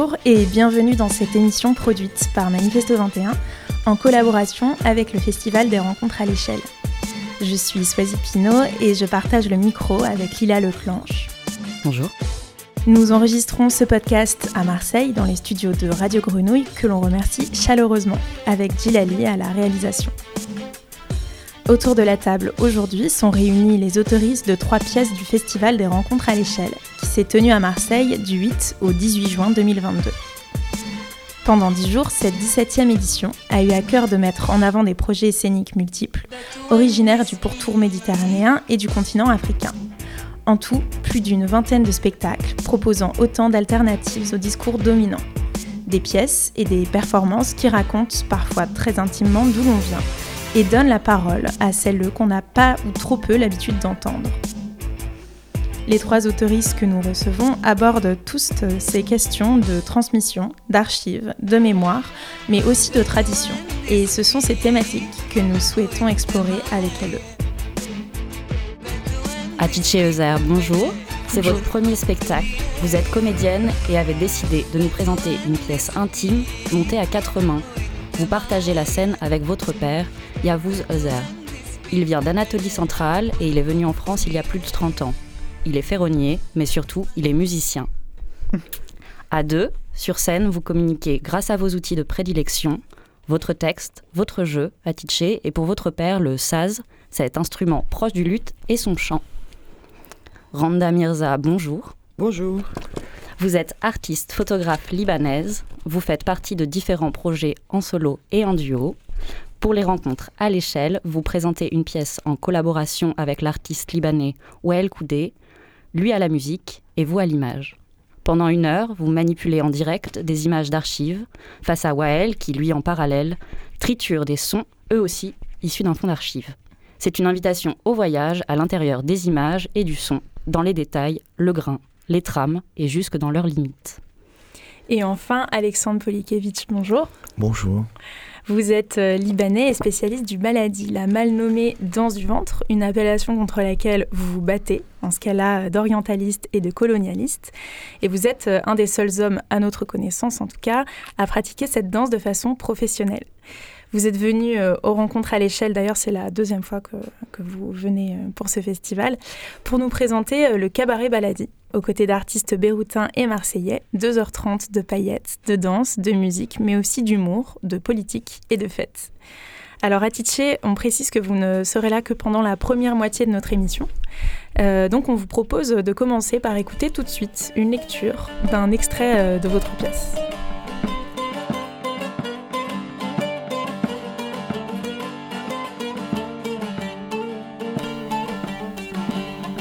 Bonjour et bienvenue dans cette émission produite par Manifesto 21 en collaboration avec le Festival des rencontres à l'échelle. Je suis Swazi Pinault et je partage le micro avec Lila Leclanche. Bonjour. Nous enregistrons ce podcast à Marseille dans les studios de Radio Grenouille que l'on remercie chaleureusement avec Gilali à la réalisation. Autour de la table aujourd'hui sont réunis les autoristes de trois pièces du Festival des rencontres à l'échelle, qui s'est tenu à Marseille du 8 au 18 juin 2022. Pendant dix jours, cette 17e édition a eu à cœur de mettre en avant des projets scéniques multiples, originaires du pourtour méditerranéen et du continent africain. En tout, plus d'une vingtaine de spectacles proposant autant d'alternatives au discours dominant. Des pièces et des performances qui racontent parfois très intimement d'où l'on vient et donnent la parole à celles qu'on n'a pas ou trop peu l'habitude d'entendre. Les trois autoristes que nous recevons abordent tous ces questions de transmission, d'archives, de mémoire, mais aussi de tradition. Et ce sont ces thématiques que nous souhaitons explorer avec elles. Atiche Euser, bonjour. C'est votre premier spectacle. Vous êtes comédienne et avez décidé de nous présenter une pièce intime montée à quatre mains. Vous partagez la scène avec votre père, Yavuz Euser. Il vient d'Anatolie centrale et il est venu en France il y a plus de 30 ans il est ferronnier, mais surtout, il est musicien. À deux, sur scène, vous communiquez grâce à vos outils de prédilection, votre texte, votre jeu, à Titché, et pour votre père, le saz, cet instrument proche du luth et son chant. Randa Mirza, bonjour. Bonjour. Vous êtes artiste, photographe libanaise. Vous faites partie de différents projets en solo et en duo. Pour les rencontres à l'échelle, vous présentez une pièce en collaboration avec l'artiste libanais Wael Koudé, lui à la musique et vous à l'image. Pendant une heure, vous manipulez en direct des images d'archives face à Wael qui, lui, en parallèle, triture des sons, eux aussi, issus d'un fond d'archives. C'est une invitation au voyage à l'intérieur des images et du son, dans les détails, le grain, les trames et jusque dans leurs limites. Et enfin, Alexandre Polikevitch, bonjour. Bonjour. Vous êtes euh, libanais et spécialiste du maladie, la mal nommée danse du ventre, une appellation contre laquelle vous vous battez, en ce cas-là euh, d'orientaliste et de colonialiste. Et vous êtes euh, un des seuls hommes, à notre connaissance en tout cas, à pratiquer cette danse de façon professionnelle. Vous êtes venu aux rencontres à l'échelle, d'ailleurs c'est la deuxième fois que, vous venez pour ce festival, pour nous présenter le cabaret Baladi, aux côtés d'artistes béroutins et marseillais, 2h30 de paillettes, de danse, de musique, mais aussi d'humour, de politique et de fêtes. Alors à on précise que vous ne serez là que pendant la première moitié de notre émission. Euh, donc on vous propose de commencer par écouter tout de suite une lecture d'un extrait euh, de votre pièce.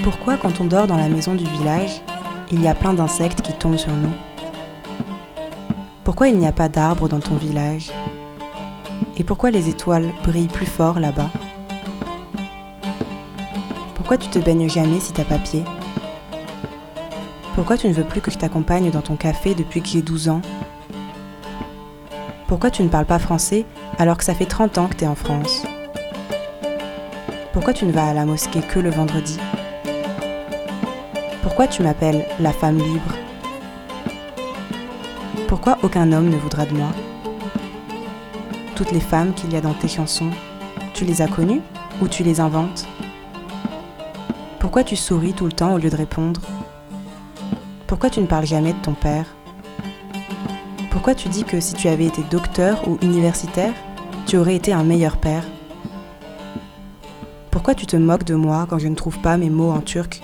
Pourquoi quand on dort dans la maison du village, il y a plein d'insectes qui tombent sur nous? Pourquoi il n'y a pas d'arbres dans ton village? Et pourquoi les étoiles brillent plus fort là-bas? Pourquoi tu te baignes jamais si t'as pas pied? Pourquoi tu ne veux plus que je t'accompagne dans ton café depuis que j'ai 12 ans? Pourquoi tu ne parles pas français alors que ça fait 30 ans que t'es en France? Pourquoi tu ne vas à la mosquée que le vendredi? Pourquoi tu m'appelles la femme libre Pourquoi aucun homme ne voudra de moi Toutes les femmes qu'il y a dans tes chansons, tu les as connues ou tu les inventes Pourquoi tu souris tout le temps au lieu de répondre Pourquoi tu ne parles jamais de ton père Pourquoi tu dis que si tu avais été docteur ou universitaire, tu aurais été un meilleur père Pourquoi tu te moques de moi quand je ne trouve pas mes mots en turc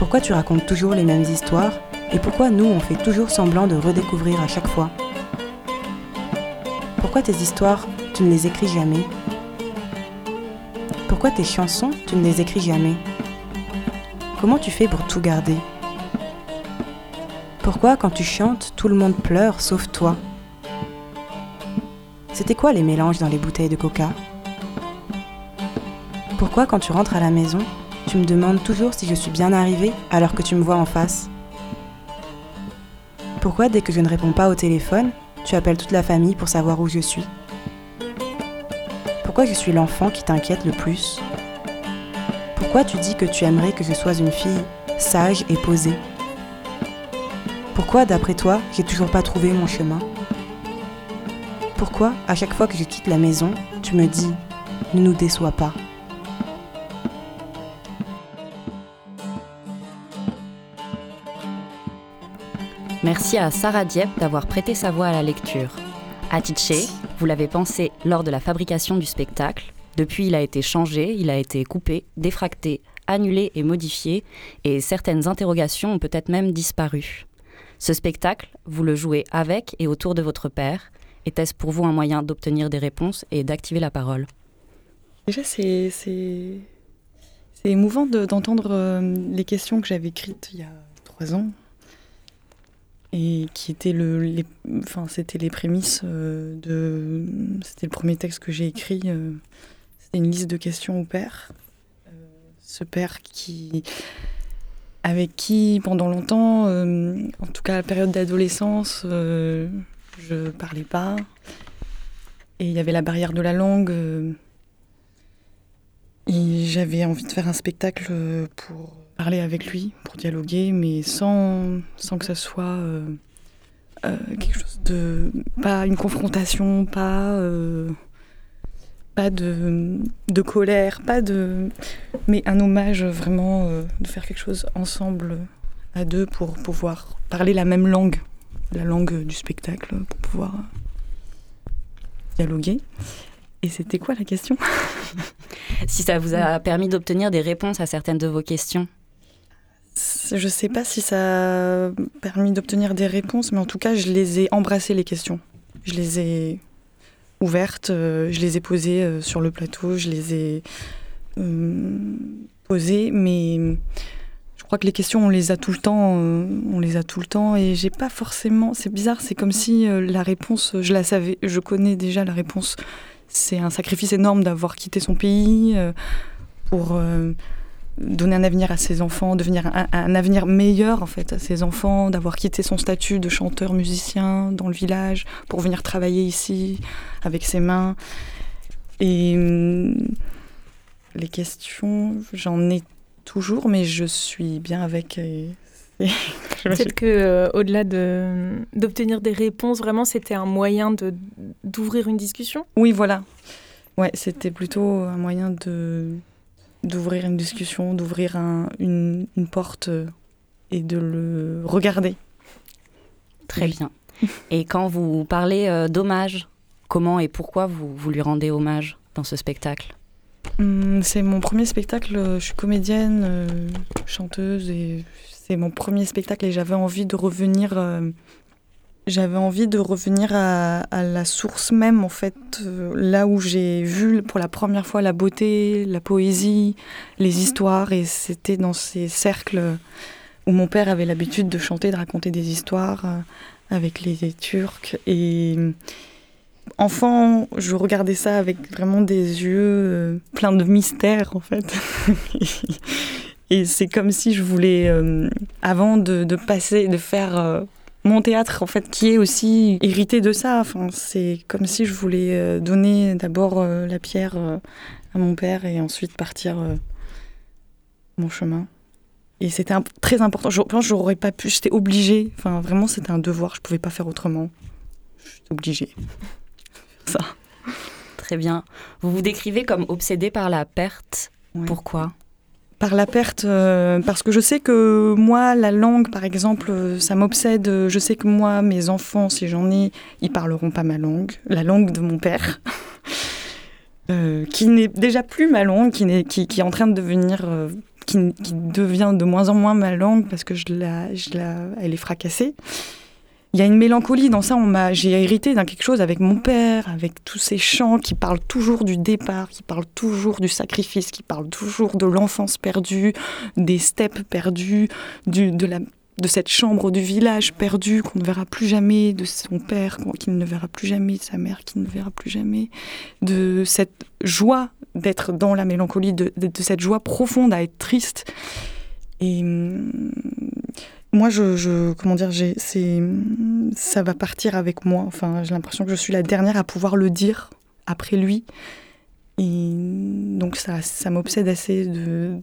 pourquoi tu racontes toujours les mêmes histoires et pourquoi nous on fait toujours semblant de redécouvrir à chaque fois Pourquoi tes histoires, tu ne les écris jamais Pourquoi tes chansons, tu ne les écris jamais Comment tu fais pour tout garder Pourquoi quand tu chantes, tout le monde pleure sauf toi C'était quoi les mélanges dans les bouteilles de coca Pourquoi quand tu rentres à la maison, tu me demandes toujours si je suis bien arrivée alors que tu me vois en face. Pourquoi dès que je ne réponds pas au téléphone, tu appelles toute la famille pour savoir où je suis? Pourquoi je suis l'enfant qui t'inquiète le plus? Pourquoi tu dis que tu aimerais que je sois une fille sage et posée? Pourquoi, d'après toi, j'ai toujours pas trouvé mon chemin? Pourquoi, à chaque fois que je quitte la maison, tu me dis ne nous déçois pas? Merci à Sarah Dieppe d'avoir prêté sa voix à la lecture. Atiché, vous l'avez pensé lors de la fabrication du spectacle. Depuis, il a été changé, il a été coupé, défracté, annulé et modifié, et certaines interrogations ont peut-être même disparu. Ce spectacle, vous le jouez avec et autour de votre père. Était-ce pour vous un moyen d'obtenir des réponses et d'activer la parole? Déjà, c'est émouvant d'entendre euh, les questions que j'avais écrites il y a trois ans et qui étaient le, les, enfin, c'était les prémices euh, de, c'était le premier texte que j'ai écrit. Euh, c'était une liste de questions au père. ce père qui avec qui pendant longtemps, euh, en tout cas la période d'adolescence, euh, je parlais pas. Et il y avait la barrière de la langue. Euh, et j'avais envie de faire un spectacle pour parler avec lui, pour dialoguer, mais sans, sans que ça soit quelque chose de. pas une confrontation, pas pas de, de, colère, pas de, mais un hommage vraiment euh, de faire quelque chose ensemble à deux pour pouvoir parler la même langue, la langue du spectacle, pour pouvoir dialoguer. Et c'était quoi la question? Si ça vous a permis d'obtenir des réponses à certaines de vos questions Je ne sais pas si ça a permis d'obtenir des réponses, mais en tout cas, je les ai embrassées les questions. Je les ai ouvertes. Euh, je les ai posées euh, sur le plateau, je les ai euh, posées, mais je crois que les questions, on les a tout le temps, on les a tout le temps, et j'ai pas forcément. C'est bizarre, c'est comme si la réponse, je la savais, je connais déjà la réponse. C'est un sacrifice énorme d'avoir quitté son pays pour donner un avenir à ses enfants, devenir un, un, avenir meilleur en fait à ses enfants, d'avoir quitté son statut de chanteur musicien dans le village pour venir travailler ici avec ses mains. Et les questions, j'en ai toujours, mais je suis bien avec. Peut-être que euh, au-delà de d'obtenir des réponses, vraiment, c'était un moyen de d'ouvrir une discussion? Oui, voilà. Ouais, c'était plutôt un moyen de d'ouvrir une discussion, d'ouvrir une, une, porte euh, et de le regarder. Très bien. Et quand vous parlez euh, d'hommage, comment et pourquoi vous, vous lui rendez hommage dans ce spectacle? Hum, C'est mon premier spectacle, euh, je suis comédienne, chanteuse, et c'est mon premier spectacle et j'avais envie de revenir j'avais envie de revenir à, la source même, en fait, euh, là où j'ai vu pour la première fois la beauté, la poésie, les mhm. histoires, et c'était dans ces cercles où mon père avait l'habitude de chanter, de raconter des histoires euh, avec les, Turcs. Et enfant, je regardais ça avec vraiment des yeux euh, pleins de mystère, en fait. et c'est comme si je voulais, avant de, de, passer, de faire mon théâtre, en fait, qui est aussi hérité de ça. Enfin, c'est comme si je voulais euh, donner d'abord euh, la pierre euh, à mon père et ensuite partir mon chemin. Et c'était très important. Je pense j'aurais pas pu. J'étais obligée. Enfin, vraiment, c'était un devoir. Je pouvais pas faire autrement. J'étais obligée. ça. Très bien. Vous vous décrivez comme obsédé par la perte. Pourquoi? Par la perte, euh, parce que je sais que moi, la langue, par exemple, euh, ça m'obsède. Je sais que moi, mes enfants, si j'en ai, ils parleront pas ma langue, la langue de mon père, euh, qui n'est déjà plus ma langue, qui, est, qui, est en train de devenir, qui, qui, devient de moins en moins ma langue parce que je la, je la, elle est fracassée il y a une mélancolie dans ça. On m'a, j'ai hérité d'un quelque chose avec mon père, avec tous ces chants qui parlent toujours du départ, qui parlent toujours du sacrifice, qui parlent toujours de l'enfance perdue, des steppes perdues, du, de la de cette chambre du village perdue qu'on ne verra plus jamais, de son père qui ne verra plus jamais, de sa mère qui ne verra plus jamais, de cette joie d'être dans la mélancolie, de, de, de, cette joie profonde à être triste. Et hum, moi, je, comment dire, c'est, ça va partir avec moi. Enfin, j'ai l'impression que je suis la dernière à pouvoir le dire après lui. Et donc ça, ça m'obsède assez de,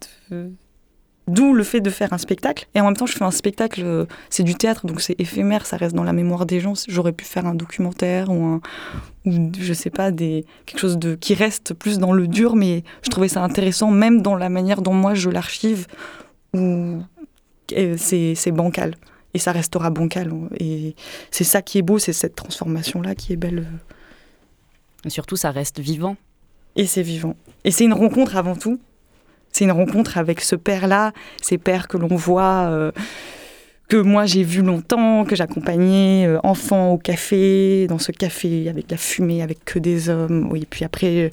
D'où le fait de faire un spectacle. Et en même temps, je fais un spectacle, euh, c'est du théâtre, donc c'est éphémère, ça reste dans la mémoire des gens. J'aurais pu faire un documentaire ou un, ou je sais pas, quelque chose de, qui reste plus dans le dur, mais je trouvais ça intéressant, même dans la manière dont moi je l'archive, où c'est bancal. Et ça restera bancal. Et c'est ça qui est beau, c'est cette transformation-là qui est belle. Et surtout, ça reste vivant. Et c'est vivant. Et c'est une rencontre avant tout c'est une rencontre avec ce père-là, ces pères que l'on voit, euh, que moi j'ai vu longtemps, que j'accompagnais euh, enfant au café, dans ce café avec la fumée, avec que des hommes. Oui, puis après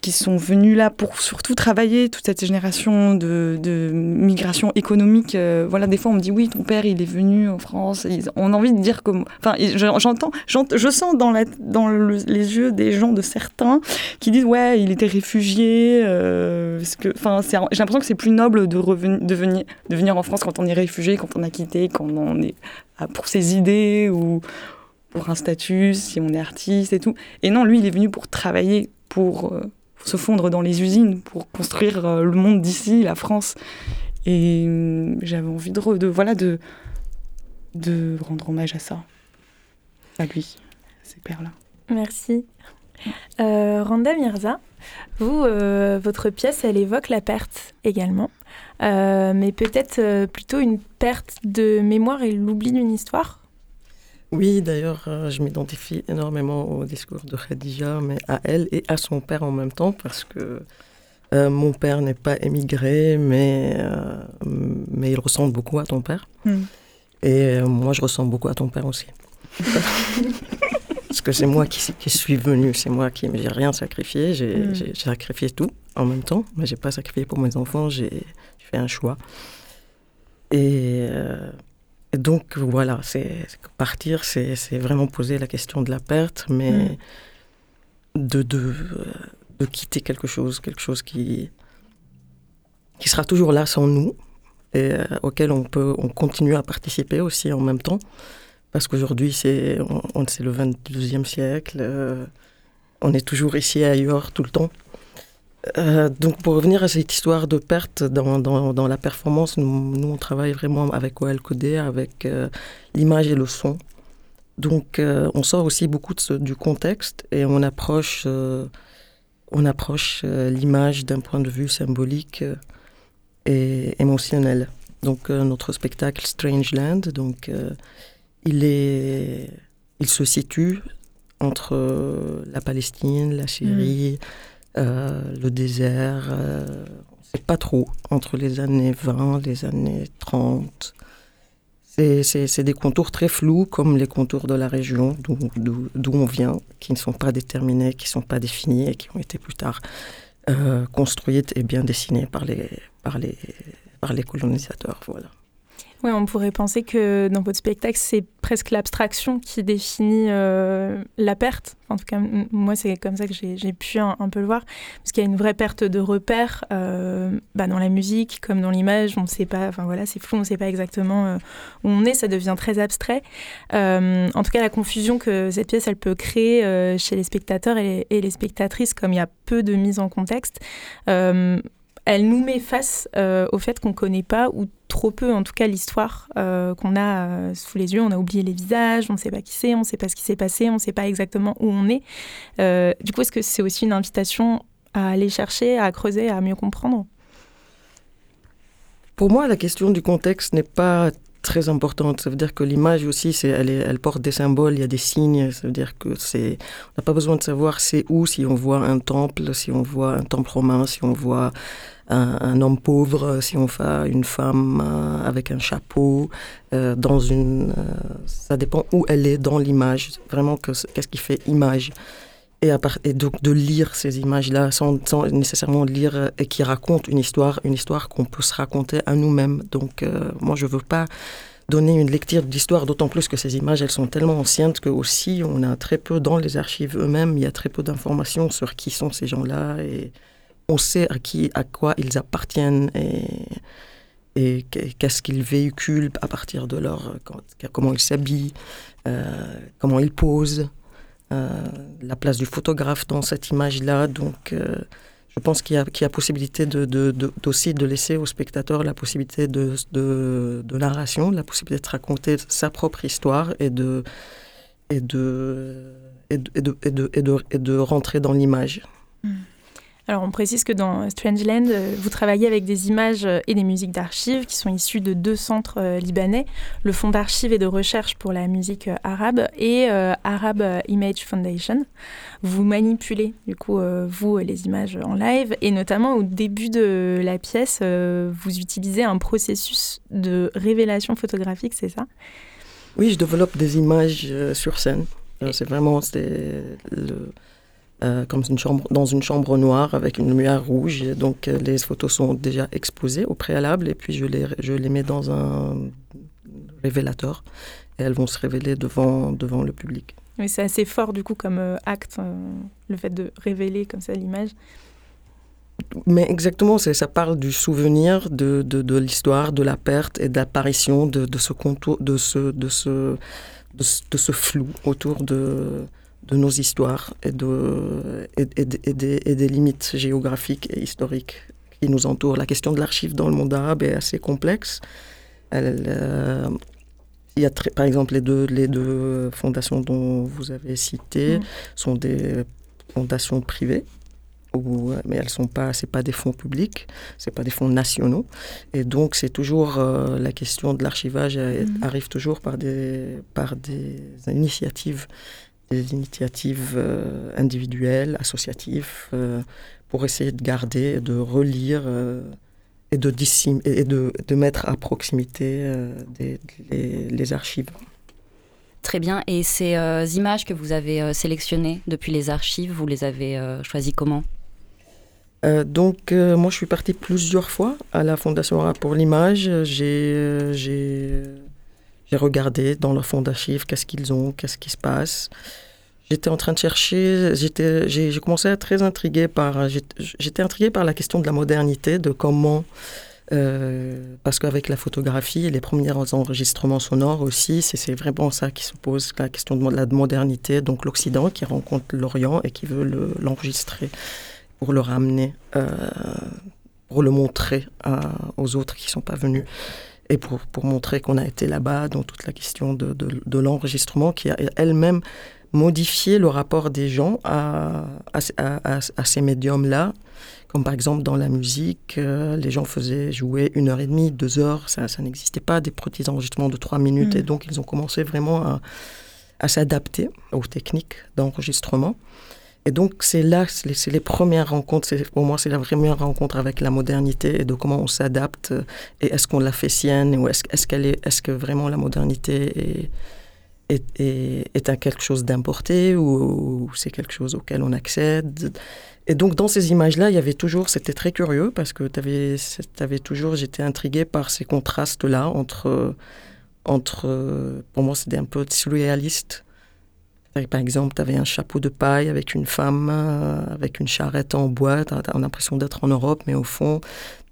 qui sont venus là pour surtout travailler toute cette génération de, de migration économique. Euh, voilà, des fois on me dit oui, ton père il est venu en France. on a envie de dire comme, enfin, j'entends, je sens dans, les yeux des gens de certains qui disent ouais, il était réfugié. Euh, j'ai l'impression que c'est plus noble de, de, venir, en France quand on est réfugié, quand on a quitté, quand on est pour ses idées ou pour un statut, si on est artiste et tout. Et non, lui, il est venu pour travailler, pour euh, se fondre dans les usines pour construire euh, le monde d'ici, la France. Et euh, j'avais envie de, de, voilà, de, de rendre hommage à ça, à lui, à ces pères-là. Merci. Euh, Randa Mirza, vous, votre pièce, elle évoque la perte également, mais peut-être plutôt une perte de mémoire et l'oubli d'une histoire? Oui, d'ailleurs, euh, je m'identifie énormément au discours de Khadija, mais à elle et à son père en même temps, parce que euh, mon père n'est pas émigré, mais, euh, mais il ressemble beaucoup à ton père. Hmm. Et moi, je ressemble beaucoup à ton père aussi. parce que c'est moi qui, qui, suis venu, c'est moi qui n'ai rien sacrifié, hmm. j'ai sacrifié tout en même temps, mais j'ai pas sacrifié pour mes enfants, j'ai fait un choix. Et donc voilà, c'est partir, c'est vraiment poser la question de la perte, mais mm. de, de, de, quitter quelque chose, quelque chose qui, qui sera toujours là sans nous et euh, auquel on peut on continue à participer aussi en même temps. Parce qu'aujourd'hui, c'est on, le 22e siècle, euh, on est toujours ici et ailleurs tout le temps. Euh, donc pour revenir à cette histoire de perte dans, la performance, nous, on travaille vraiment avec OL Codé, avec euh, l'image et le son. Donc euh, on sort aussi beaucoup du contexte et on approche, l'image d'un point de vue symbolique et émotionnel. Donc notre spectacle Strange Land, donc il se situe entre la Palestine, la Syrie. Mm. Euh, le désert, euh, c'est pas trop, entre les années 20, les années 30. C'est des contours très flous, comme les contours de la région d'où on vient, qui ne sont pas déterminés, qui ne sont pas définis et qui ont été plus tard euh, construites et bien dessinées par les, par les, par les colonisateurs. Voilà. Oui, on pourrait penser que dans votre spectacle, c'est presque l'abstraction qui définit euh, la perte. En tout cas, moi, c'est comme ça que j'ai pu un, peu le voir. Parce qu'il y a une vraie perte de repères euh, bah, dans la musique, comme dans l'image. On ne sait pas, enfin voilà, c'est flou, on ne sait pas exactement euh, où on est, ça devient très abstrait. en tout cas, la confusion que cette pièce, elle peut créer chez les spectateurs et les, spectatrices, comme il y a peu de mise en contexte, elle nous met face au fait qu'on ne connaît pas, ou trop peu en tout cas, l'histoire euh, qu'on a euh, sous les yeux. On a oublié les visages, on ne sait pas qui c'est, on ne sait pas ce qui s'est passé, on ne sait pas exactement où on est. du coup, est-ce que c'est aussi une invitation à aller chercher, à creuser, à mieux comprendre? Pour moi, la question du contexte n'est pas très importante. Ça veut dire que l'image aussi, c'est, elle, elle, porte des symboles, il y a des signes. Ça veut dire que c'est, on n'a pas besoin de savoir c'est où, si on voit un temple, si on voit un temple romain, si on voit un, homme pauvre, si on fait une femme euh, avec un chapeau, euh, dans une, euh, ça dépend où elle est dans l'image. Vraiment, qu'est-ce qui fait image et, donc de lire ces images-là sans, nécessairement lire et qui racontent une histoire, une histoire qu'on peut se raconter à nous-mêmes. Donc moi je veux pas donner une lecture d'histoire, d'autant plus que ces images elles sont tellement anciennes que aussi on a très peu dans les archives eux-mêmes, il y a très peu d'informations sur qui sont ces gens-là on sait à qui, à quoi ils appartiennent et, qu'est-ce qu'ils véhiculent à partir de leur, comment ils s'habillent, euh, comment ils posent, euh, la place du photographe dans cette image-là. Donc, euh, je pense qu'il y, a possibilité de, de, de, aussi de laisser au spectateur la possibilité de, de, narration, la possibilité de raconter sa propre histoire et de, rentrer dans l'image. Mm. Alors on précise que dans Strangeland, euh, vous travaillez avec des images euh, et des musiques d'archives qui sont issues de deux centres euh, libanais, le Fonds d'archives et de recherche pour la musique arabe et Arab Image Foundation. Vous manipulez du coup vous les images en live et notamment au début de la pièce, vous utilisez un processus de révélation photographique, c'est ça? Oui, je développe des images sur scène. C'est vraiment le euh, comme une chambre, dans une chambre noire avec une lumière rouge. donc euh, les photos sont déjà exposées au préalable et puis je les, je les mets dans un révélateur et elles vont se révéler devant, devant le public. Oui, c'est assez fort du coup comme euh, acte, le fait de révéler comme ça l'image. Mais exactement, ça parle du souvenir, de, de, de l'histoire, de la perte et de l'apparition de, de, ce contour, de ce, de ce, de ce flou autour de, de nos histoires et, de, et, et, des, et, des, limites géographiques et historiques qui nous entourent. La question de l'archive dans le monde arabe est assez complexe. Elle, euh, il y a par exemple les deux, les deux fondations dont vous avez cité mmh. sont des fondations privées. Où, mais elles sont pas, c'est pas des fonds publics, c'est pas des fonds nationaux, et donc c'est toujours euh, la question de l'archivage mmh. arrive toujours par des par des initiatives des initiatives euh, individuelles, associatives, euh, pour essayer de garder, de relire euh, et, de, et de, de, mettre à proximité des, les, archives. Très bien. Et ces images que vous avez sélectionnées depuis les archives, vous les avez choisies comment? Donc, moi, je suis partie plusieurs fois à la Fondation Arabe pour l'image. J'ai j'ai regardé dans leur fond d'archives qu'est-ce qu'ils ont, qu'est-ce qui se passe. J'étais en train de chercher, j'ai commencé à être très intrigué par, j'étais intrigué par la question de la modernité, de comment, euh, parce qu'avec la photographie et les premiers enregistrements sonores aussi, c'est vraiment ça qui se pose, la question de la modernité, donc l'Occident qui rencontre l'Orient et qui veut l'enregistrer pour le ramener, euh, pour le montrer aux autres qui ne sont pas venus et pour, pour montrer qu'on a été là-bas dans toute la question de, de, de l'enregistrement qui a elle-même modifié le rapport des gens à, à, à, à ces médiums-là. Comme par exemple dans la musique, euh, les gens faisaient jouer une heure et demie, deux heures, ça, ça n'existait pas, des petits enregistrements de trois minutes, mm. et donc ils ont commencé vraiment à, à s'adapter aux techniques d'enregistrement. Et donc, c'est là, c'est les, premières rencontres, pour moi, c'est la première rencontre avec la modernité et de comment on s'adapte et est-ce qu'on la fait sienne ou est-ce est qu'elle est, est-ce que vraiment la modernité est, est, est, quelque chose d'importé ou, c'est quelque chose auquel on accède? Et donc, dans ces images-là, il y avait toujours, c'était très curieux parce que tu avais, toujours, j'étais intriguée par ces contrastes-là entre, entre, pour moi, c'était un peu surréaliste par exemple, tu avais un chapeau de paille avec une femme, euh, avec une charrette en bois, tu as, l'impression d'être en Europe, mais au fond,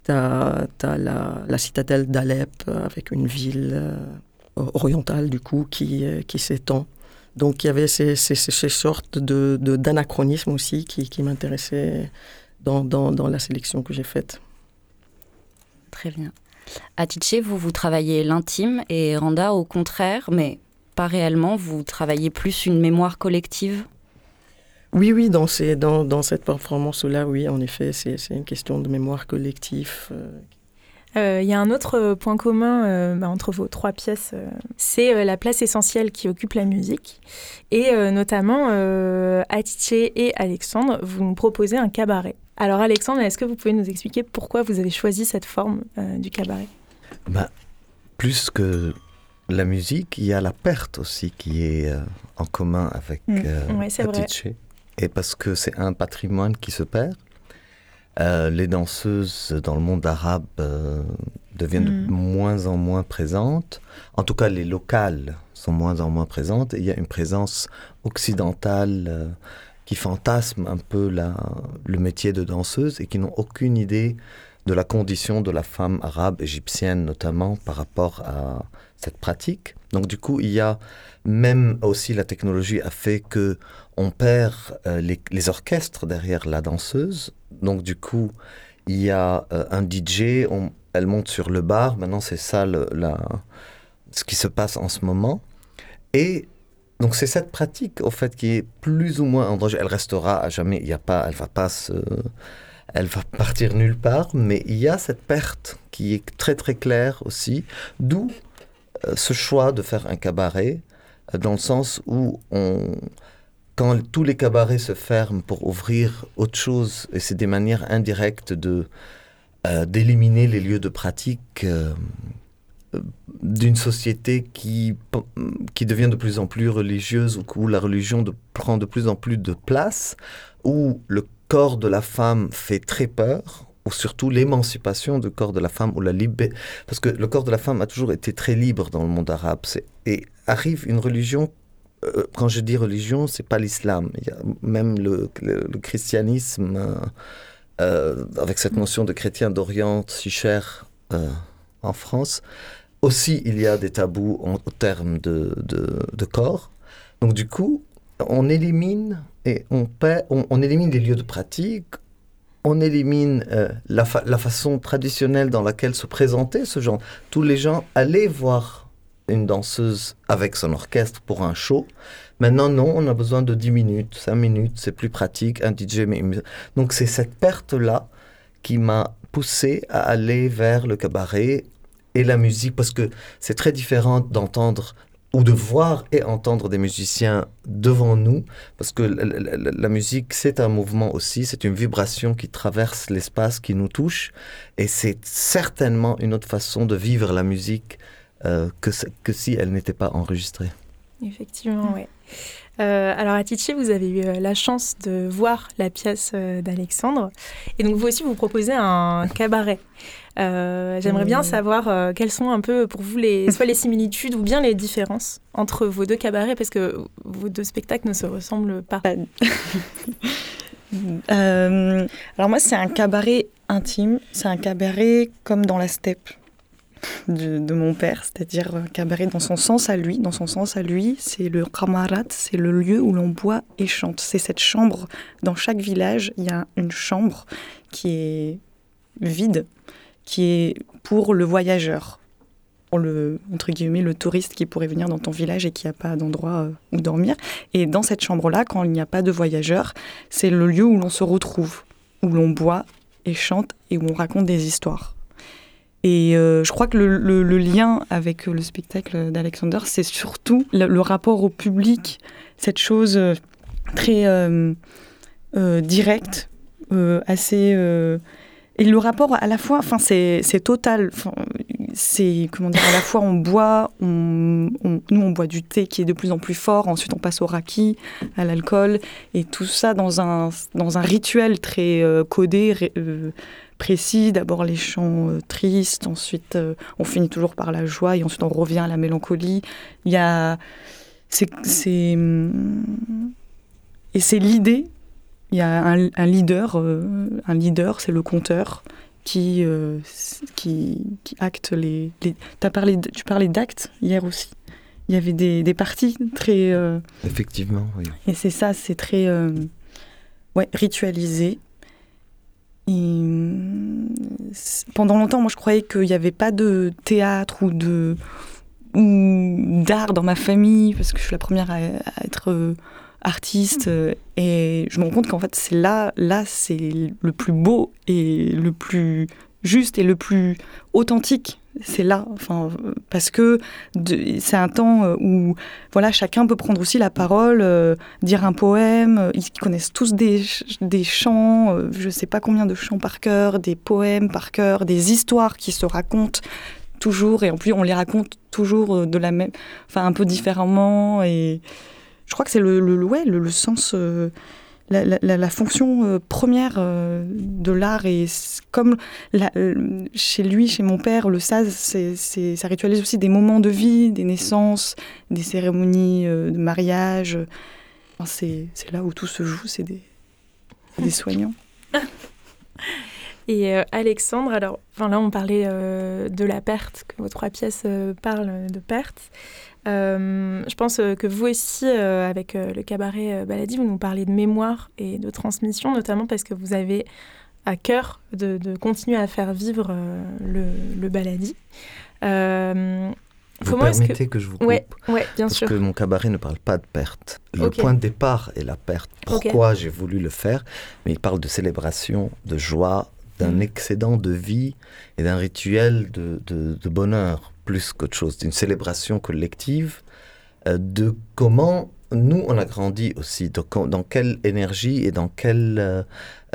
tu as, la, citadelle d'Alep euh, avec une ville euh, orientale, du coup, qui, qui s'étend. Donc il y avait ces, ces, sortes de, d'anachronismes aussi qui, qui m'intéressaient dans, dans, dans, la sélection que j'ai faite. Très bien. À vous, vous travaillez l'intime et Randa au contraire, mais pas réellement, vous travaillez plus une mémoire collective? Oui, oui, dans, ces, dans, dans cette performance-là, oui, en effet, c'est une question de mémoire collective. Euh. Euh, il y a un autre point commun euh, bah, entre vos trois pièces, c'est la place essentielle qui occupe la musique. Et notamment, Atiche et Alexandre, vous nous proposez un cabaret. Alors Alexandre, est-ce que vous pouvez nous expliquer pourquoi vous avez choisi cette forme du cabaret? Bah, Plus que la musique, il y a la perte aussi qui est euh, en commun avec mmh. euh, Et parce que c'est un patrimoine qui se perd. Euh, les danseuses dans le monde arabe deviennent de mmh. moins en moins présentes. En tout cas, les locales sont moins en moins présentes. Et il y a une présence occidentale qui fantasme un peu la, le métier de danseuse et qui n'ont aucune idée de la condition de la femme arabe égyptienne notamment par rapport à cette pratique. Donc du coup, il y a même aussi la technologie a fait que on perd euh, les, orchestres derrière la danseuse. Donc du coup, il y a euh, un DJ, elle monte sur le bar. Maintenant, c'est ça la, ce qui se passe en ce moment. Et donc c'est cette pratique au fait qui est plus ou moins androgyne. Elle restera à jamais. Il y a pas, elle va pas se, elle va partir nulle part. Mais il y a cette perte qui est très très claire aussi. D'où ce choix de faire un cabaret dans le sens où quand tous les cabarets se ferment pour ouvrir autre chose, et c'est des manières indirectes de euh, d'éliminer les lieux de pratique euh, d'une société qui, qui devient de plus en plus religieuse, où la religion prend de plus en plus de place, où le corps de la femme fait très peur, ou surtout l'émancipation du corps de la femme, ou la liberté. Parce que le corps de la femme a toujours été très libre dans le monde arabe. Et arrive une religion euh, quand je dis religion, c'est pas l'islam. Il y a même le, christianisme, euh, euh, avec cette notion de chrétien d'Orient si chère en France. Aussi, il y a des tabous en, termes de, de, corps. Donc, du coup, on élimine et on, on, élimine les lieux de pratique, on élimine la, la, façon traditionnelle dans laquelle se présentait ce genre. Tous les gens allaient voir une danseuse avec son orchestre pour un show. Maintenant, non, on a besoin de 10 minutes, 5 minutes, c'est plus pratique, un DJ. Mais... Donc c'est cette perte-là qui m'a poussé à aller vers le cabaret et la musique, parce que c'est très différent d'entendre ou de voir et entendre des musiciens devant nous, parce que la, musique, c'est un mouvement aussi, c'est une vibration qui traverse l'espace, qui nous touche, et c'est certainement une autre façon de vivre la musique euh, que, que si elle n'était pas enregistrée. Effectivement, oui. Euh, alors à Tichy, vous avez eu euh, la chance de voir la pièce d'Alexandre. Et donc vous aussi, vous proposez un cabaret. J'aimerais bien savoir quelles sont un peu pour vous les, soit les similitudes ou bien les différences entre vos deux cabarets, parce que vos deux spectacles ne se ressemblent pas. alors moi, c'est un cabaret intime, c'est un cabaret comme dans la steppe de, mon père, c'est-à-dire cabaret dans son sens à lui. Dans son sens à lui, c'est le Kamarat, c'est le lieu où l'on boit et chante. C'est cette chambre. Dans chaque village, il y a une chambre qui est vide, qui est pour le voyageur, pour le entre guillemets le touriste qui pourrait venir dans ton village et qui n'a pas d'endroit euh, où dormir. Et dans cette chambre-là, quand il n'y a pas de voyageurs, c'est le lieu où l'on se retrouve, où l'on boit et chante et où on raconte des histoires. Et euh, je crois que le, lien avec le spectacle d'Alexander, c'est surtout le, rapport au public, cette chose euh, très euh, directe, assez. et le rapport à la fois, enfin, c'est total. C'est comment dire, à la fois on boit, nous on boit du thé qui est de plus en plus fort, ensuite on passe au raki, à l'alcool, et tout ça dans un, dans un rituel très codé précis. D'abord les chants euh, tristes, ensuite euh, on finit toujours par la joie et ensuite on revient à la mélancolie. Il y a. C'est. Et c'est l'idée. Il y a un, leader, euh, un leader, c'est le conteur qui, qui, acte les. As parlé, tu parlais d'actes hier aussi. Il y avait des, des parties très. Effectivement, oui. Et c'est ça, c'est très ouais, ritualisé. Pendant longtemps, moi, je croyais qu'il n'y avait pas de théâtre ou de ou d'art dans ma famille parce que je suis la première à, être euh, artiste euh, et je me rends compte qu'en fait c'est là là c'est le plus beau et le plus juste et le plus authentique c'est là, enfin, parce que c'est un temps euh, où voilà, chacun peut prendre aussi la parole, euh, dire un poème. Ils connaissent tous des, des chants, euh, je ne sais pas combien de chants par cœur, des poèmes par cœur, des histoires qui se racontent toujours, et en plus on les raconte toujours de la même, enfin un peu différemment. Et je crois que c'est le, le, le, sens la, fonction euh, première euh, de l'art et comme euh, chez lui, chez mon père, le saz, c'est, ça ritualise aussi des moments de vie, des naissances, des cérémonies de mariage. c'est, là où tout se joue, c'est des, des soignants. Et Alexandre, alors enfin, là on parlait de la perte, que vos trois pièces parlent de perte. je pense que vous aussi, avec le cabaret Baladi, vous nous parlez de mémoire et de transmission, notamment parce que vous avez à cœur de, continuer à faire vivre le, le Baladi. Vous permettez que... je vous coupe ouais, bien parce sûr. que mon cabaret ne parle pas de perte. Le point de départ est la perte. Pourquoi j'ai voulu le faire? Mais il parle de célébration, de joie, d'un excédent de vie et d'un rituel de, de, bonheur, plus qu'autre chose, d'une célébration collective, euh, de comment nous, on a grandi aussi, dans quelle énergie et dans quelle euh,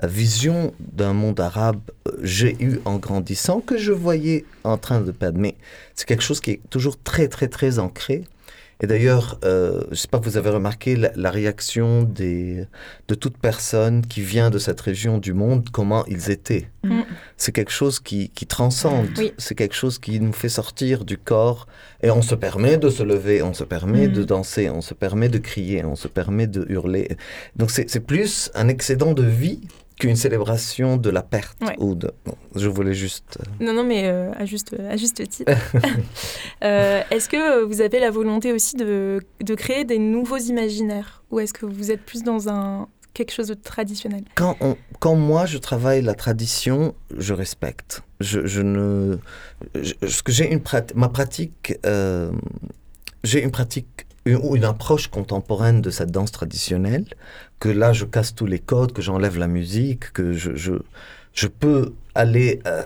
vision d'un monde arabe euh, j'ai eu en grandissant que je voyais en train de perdre. Mais c'est quelque chose qui est toujours très, très, très ancré. Et d'ailleurs, euh, je ne sais pas si vous avez remarqué la, réaction des, de toute personne qui vient de cette région du monde, comment ils étaient. Mm. C'est quelque chose qui, qui transcende, c'est quelque chose qui nous fait sortir du corps et on se permet de se lever, on se permet de mm. danser, on se permet de crier, on se permet de hurler. Donc c'est plus un excédent de vie qu'une célébration de la perte ou de. je voulais juste. Euh, non, non, mais euh, à, juste, à juste titre. Euh, est-ce que vous avez la volonté aussi de, de créer des nouveaux imaginaires ou est-ce que vous êtes plus dans un quelque chose de traditionnel? Quand, quand moi je travaille la tradition, je respecte. Je, je ne. que j'ai une ma pratique. j'ai une pratique ou une approche contemporaine de cette danse traditionnelle, que là je casse tous les codes, que j'enlève la musique, que je, je, peux aller euh,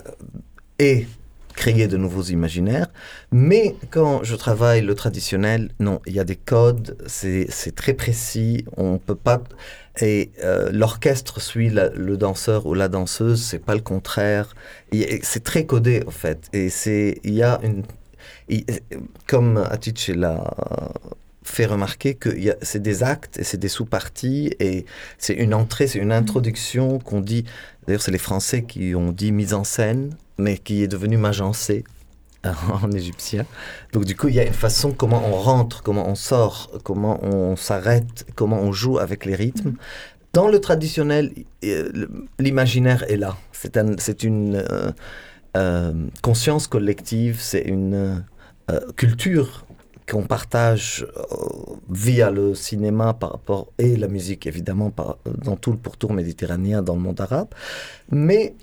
et créer de nouveaux imaginaires. Mais quand je travaille le traditionnel, non, il y a des codes, c'est très précis, on peut pas... Et euh, l'orchestre suit le danseur ou la danseuse, c'est pas le contraire. C'est très codé en fait. Et c'est il y a une comme Atiche l'a fait remarquer que c'est des actes et c'est des sous-parties et c'est une entrée, c'est une introduction qu'on dit. D'ailleurs, c'est les Français qui ont dit mise en scène, mais qui est devenu magencé en égyptien. Donc du coup, il y a une façon comment on rentre, comment on sort, comment on s'arrête, comment on joue avec les rythmes. Dans le traditionnel, euh, l'imaginaire est là. C'est une euh, euh, conscience collective, c'est une culture qu'on partage euh, via le cinéma par rapport et la musique évidemment par, dans tout le pourtour méditerranéen dans le monde arabe. Mais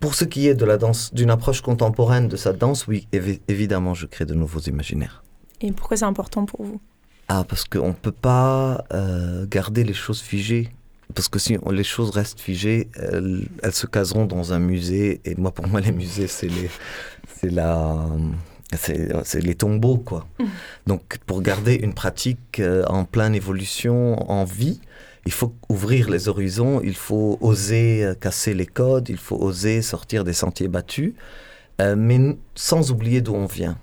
pour ce qui est de la danse d'une approche contemporaine de sa danse oui évidemment je crée de nouveaux imaginaires. Et pourquoi c'est important pour vous? Ah parce qu'on ne peut pas euh, garder les choses figées. Parce que si les choses restent figées, elles, elles, se caseront dans un musée. Et moi, pour moi, les musées, c'est les, c'est la, c'est les tombeaux, quoi. Donc, pour garder une pratique euh, en pleine évolution, en vie, il faut ouvrir les horizons, il faut oser euh, casser les codes, il faut oser sortir des sentiers battus, euh, mais sans oublier d'où on vient.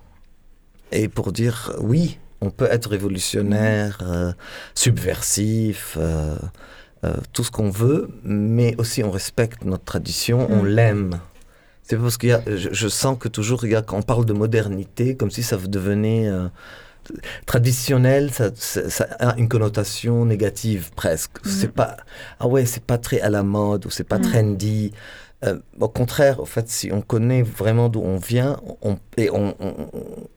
Et pour dire, oui, on peut être révolutionnaire, subversif, tout ce qu'on veut, mais aussi on respecte notre tradition, on mmh. l'aime. C'est parce que je, je, sens que toujours, il y a, quand on parle de modernité, comme si ça devenait euh, traditionnel, ça, ça, a une connotation négative presque. Mm. C'est pas, ah ouais, c'est pas très à la mode ou c'est pas mm. trendy. Euh, au contraire, en fait, si on connaît vraiment d'où on vient on, et on,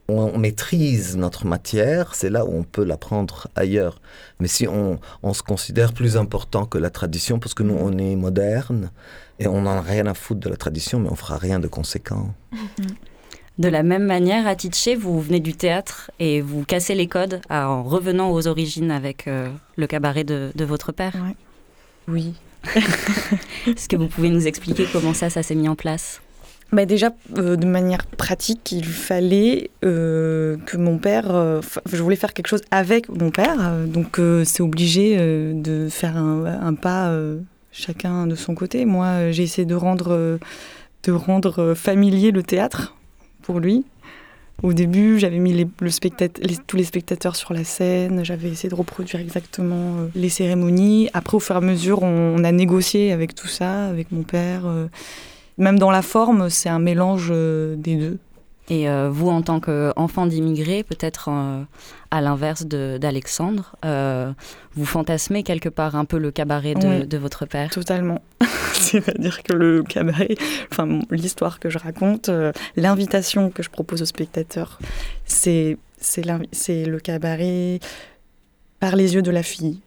on, maîtrise notre matière, c'est là où on peut l'apprendre ailleurs. Mais si on, se considère plus important que la tradition, parce que nous, on est moderne, et on n'en a rien à foutre de la tradition, mais on fera rien de conséquent. De la même manière, à Titché, vous venez du théâtre et vous cassez les codes en revenant aux origines avec euh, le cabaret de, votre père. Oui. Est-ce que vous pouvez nous expliquer comment ça, ça s'est mis en place? Bah déjà, euh, de manière pratique, il fallait euh, que mon père. je voulais faire quelque chose avec mon père, donc c'est obligé de faire un, un pas chacun de son côté. Moi, euh, j'ai essayé de rendre, euh, de rendre euh, familier le théâtre pour lui. Au début, j'avais mis tous les spectateurs sur la scène, j'avais essayé de reproduire exactement les cérémonies. Après, au fur et à mesure, on, a négocié avec tout ça, avec mon père. Même dans la forme, c'est un mélange des deux. Et euh, vous, en tant qu'enfant d'immigrés, peut-être euh, à l'inverse d'Alexandre, euh, vous fantasmez quelque part un peu le cabaret de, votre père? Totalement. C'est-à-dire que le cabaret, enfin l'histoire que je raconte, l'invitation que je propose aux spectateurs, c'est le cabaret par les yeux de la fille.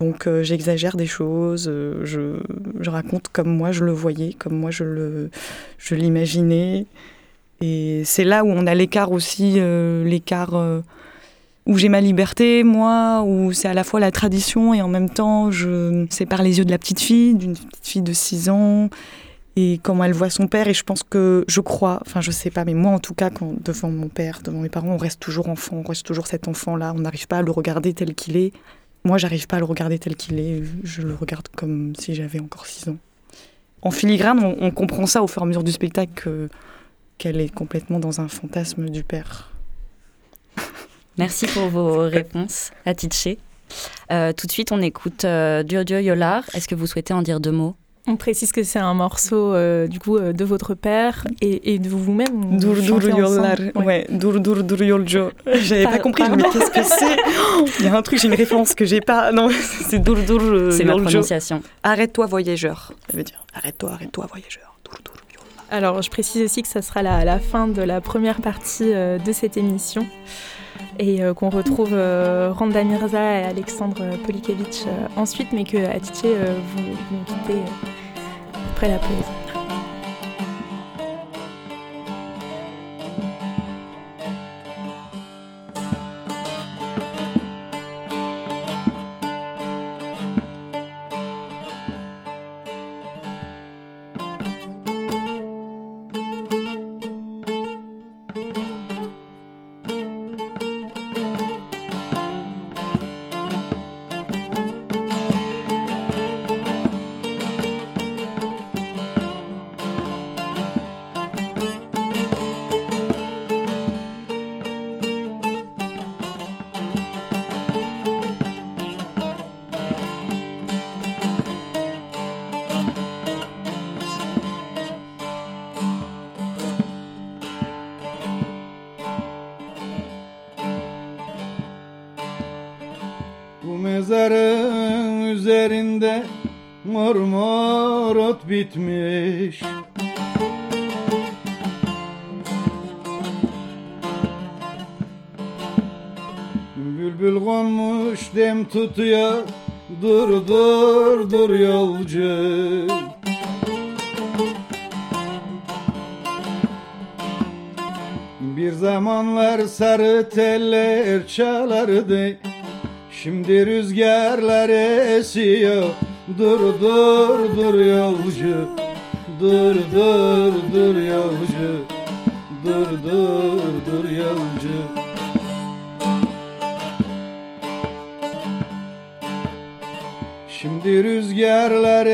Donc j'exagère des choses, je, je, raconte comme moi je le voyais, comme moi je l'imaginais. Et c'est là où on a l'écart aussi, euh, l'écart euh, où j'ai ma liberté, moi, où c'est à la fois la tradition et en même temps, je... par les yeux de la petite fille, d'une petite fille de 6 ans, et comment elle voit son père. Et je pense que, je crois, enfin je sais pas, mais moi en tout cas, devant mon père, devant mes parents, on reste toujours enfant, on reste toujours cet enfant-là, on n'arrive pas à le regarder tel qu'il est. Moi, j'arrive pas à le regarder tel qu'il est, je le regarde comme si j'avais encore 6 ans. En filigrane, on, comprend ça au fur et à mesure du spectacle qu'elle est complètement dans un fantasme du père. Merci pour vos réponses, Atiché. Euh, tout de suite, on écoute euh, Dio Yolar. Est-ce que vous souhaitez en dire deux mots? On précise que c'est un morceau euh, du coup euh, de votre père et, de vous-même. Dur dur yolar. Ouais, dur dur dur yoljo. J'avais pas compris, mais qu'est-ce que c'est? Il y a un truc, j'ai une référence que j'ai pas. Non, c'est dur dur. C'est ma prononciation. Arrête-toi voyageur. Ça veut dire arrête-toi, arrête-toi voyageur. Alors, je précise aussi que ça sera la, fin de la première partie euh, de cette émission et euh, qu'on retrouve euh, Randa Mirza et Alexandre Polikevich ensuite, mais que Atiche vous, vous quittez après la pause. Tutuyor Dur dur dur yolcu. Bir zamanlar sarı teller çalardı. Şimdi rüzgarlar esiyor. Dur dur dur yolcu. Dur dur dur yolcu. Dur dur dur yolcu Şimdi rüzgarlar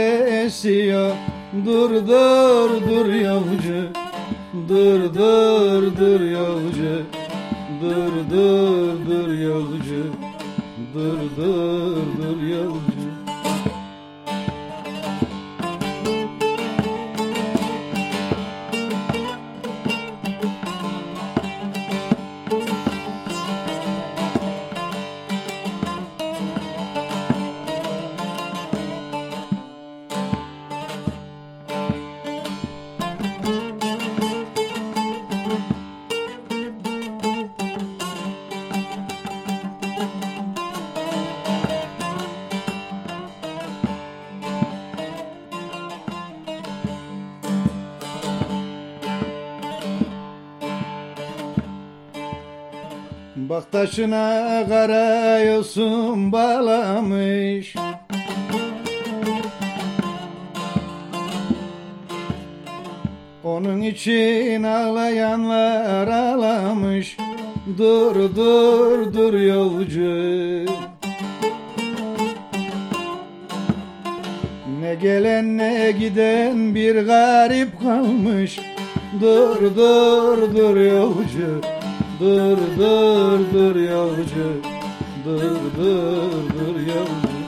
esiyor. Dur dur dur yolcu Dur dur dur yolcu Dur dur dur yolcu Dur dur dur yolcu Bak taşına kara yosun bağlamış Onun için ağlayanlar ağlamış. Dur dur dur yolcu. Ne gelen ne giden bir garip kalmış. Dur dur dur yolcu Dur dur dur yavrucu. Dur dur dur yavrucu.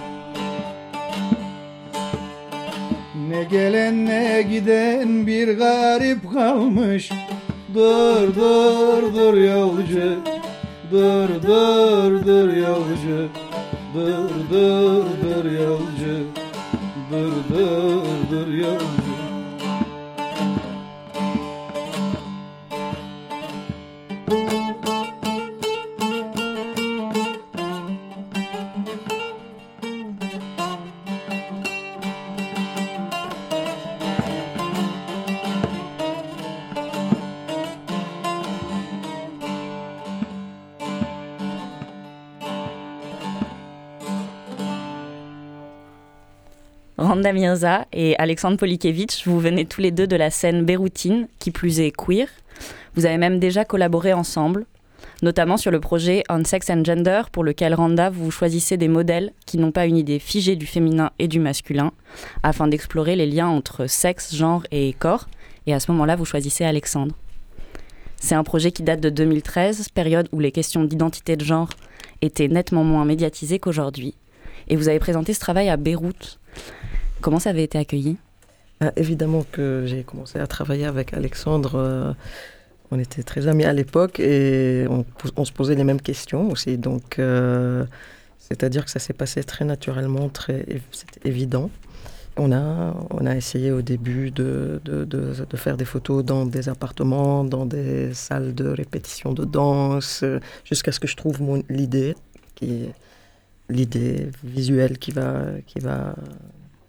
Ne gelen ne giden bir garip kalmış. Dur dur dur yolcu Dur dur dur yolcu Dur dur dur yolcu Dur dur dur yolcu Randa Mirza et Alexandre Polikevich, vous venez tous les deux de la scène béroutine, qui plus est queer. Vous avez même déjà collaboré ensemble, notamment sur le projet On Sex and Gender, pour lequel Randa, vous choisissez des modèles qui n'ont pas une idée figée du féminin et du masculin, afin d'explorer les liens entre sexe, genre et corps. Et à ce moment-là, vous choisissez Alexandre. C'est un projet qui date de 2013, période où les questions d'identité de genre étaient nettement moins médiatisées qu'aujourd'hui. Et vous avez présenté ce travail à Beyrouth. Comment ça avait été accueilli? Ah, Évidemment que j'ai commencé à travailler avec Alexandre. Euh, on était très amis à l'époque et on, se posait les mêmes questions aussi. Donc, euh, c'est-à-dire que ça s'est passé très naturellement, très, évident. On a, on a essayé au début de, de, de, faire des photos dans des appartements, dans des salles de répétition de danse, jusqu'à ce que je trouve l'idée, l'idée visuelle qui va, qui va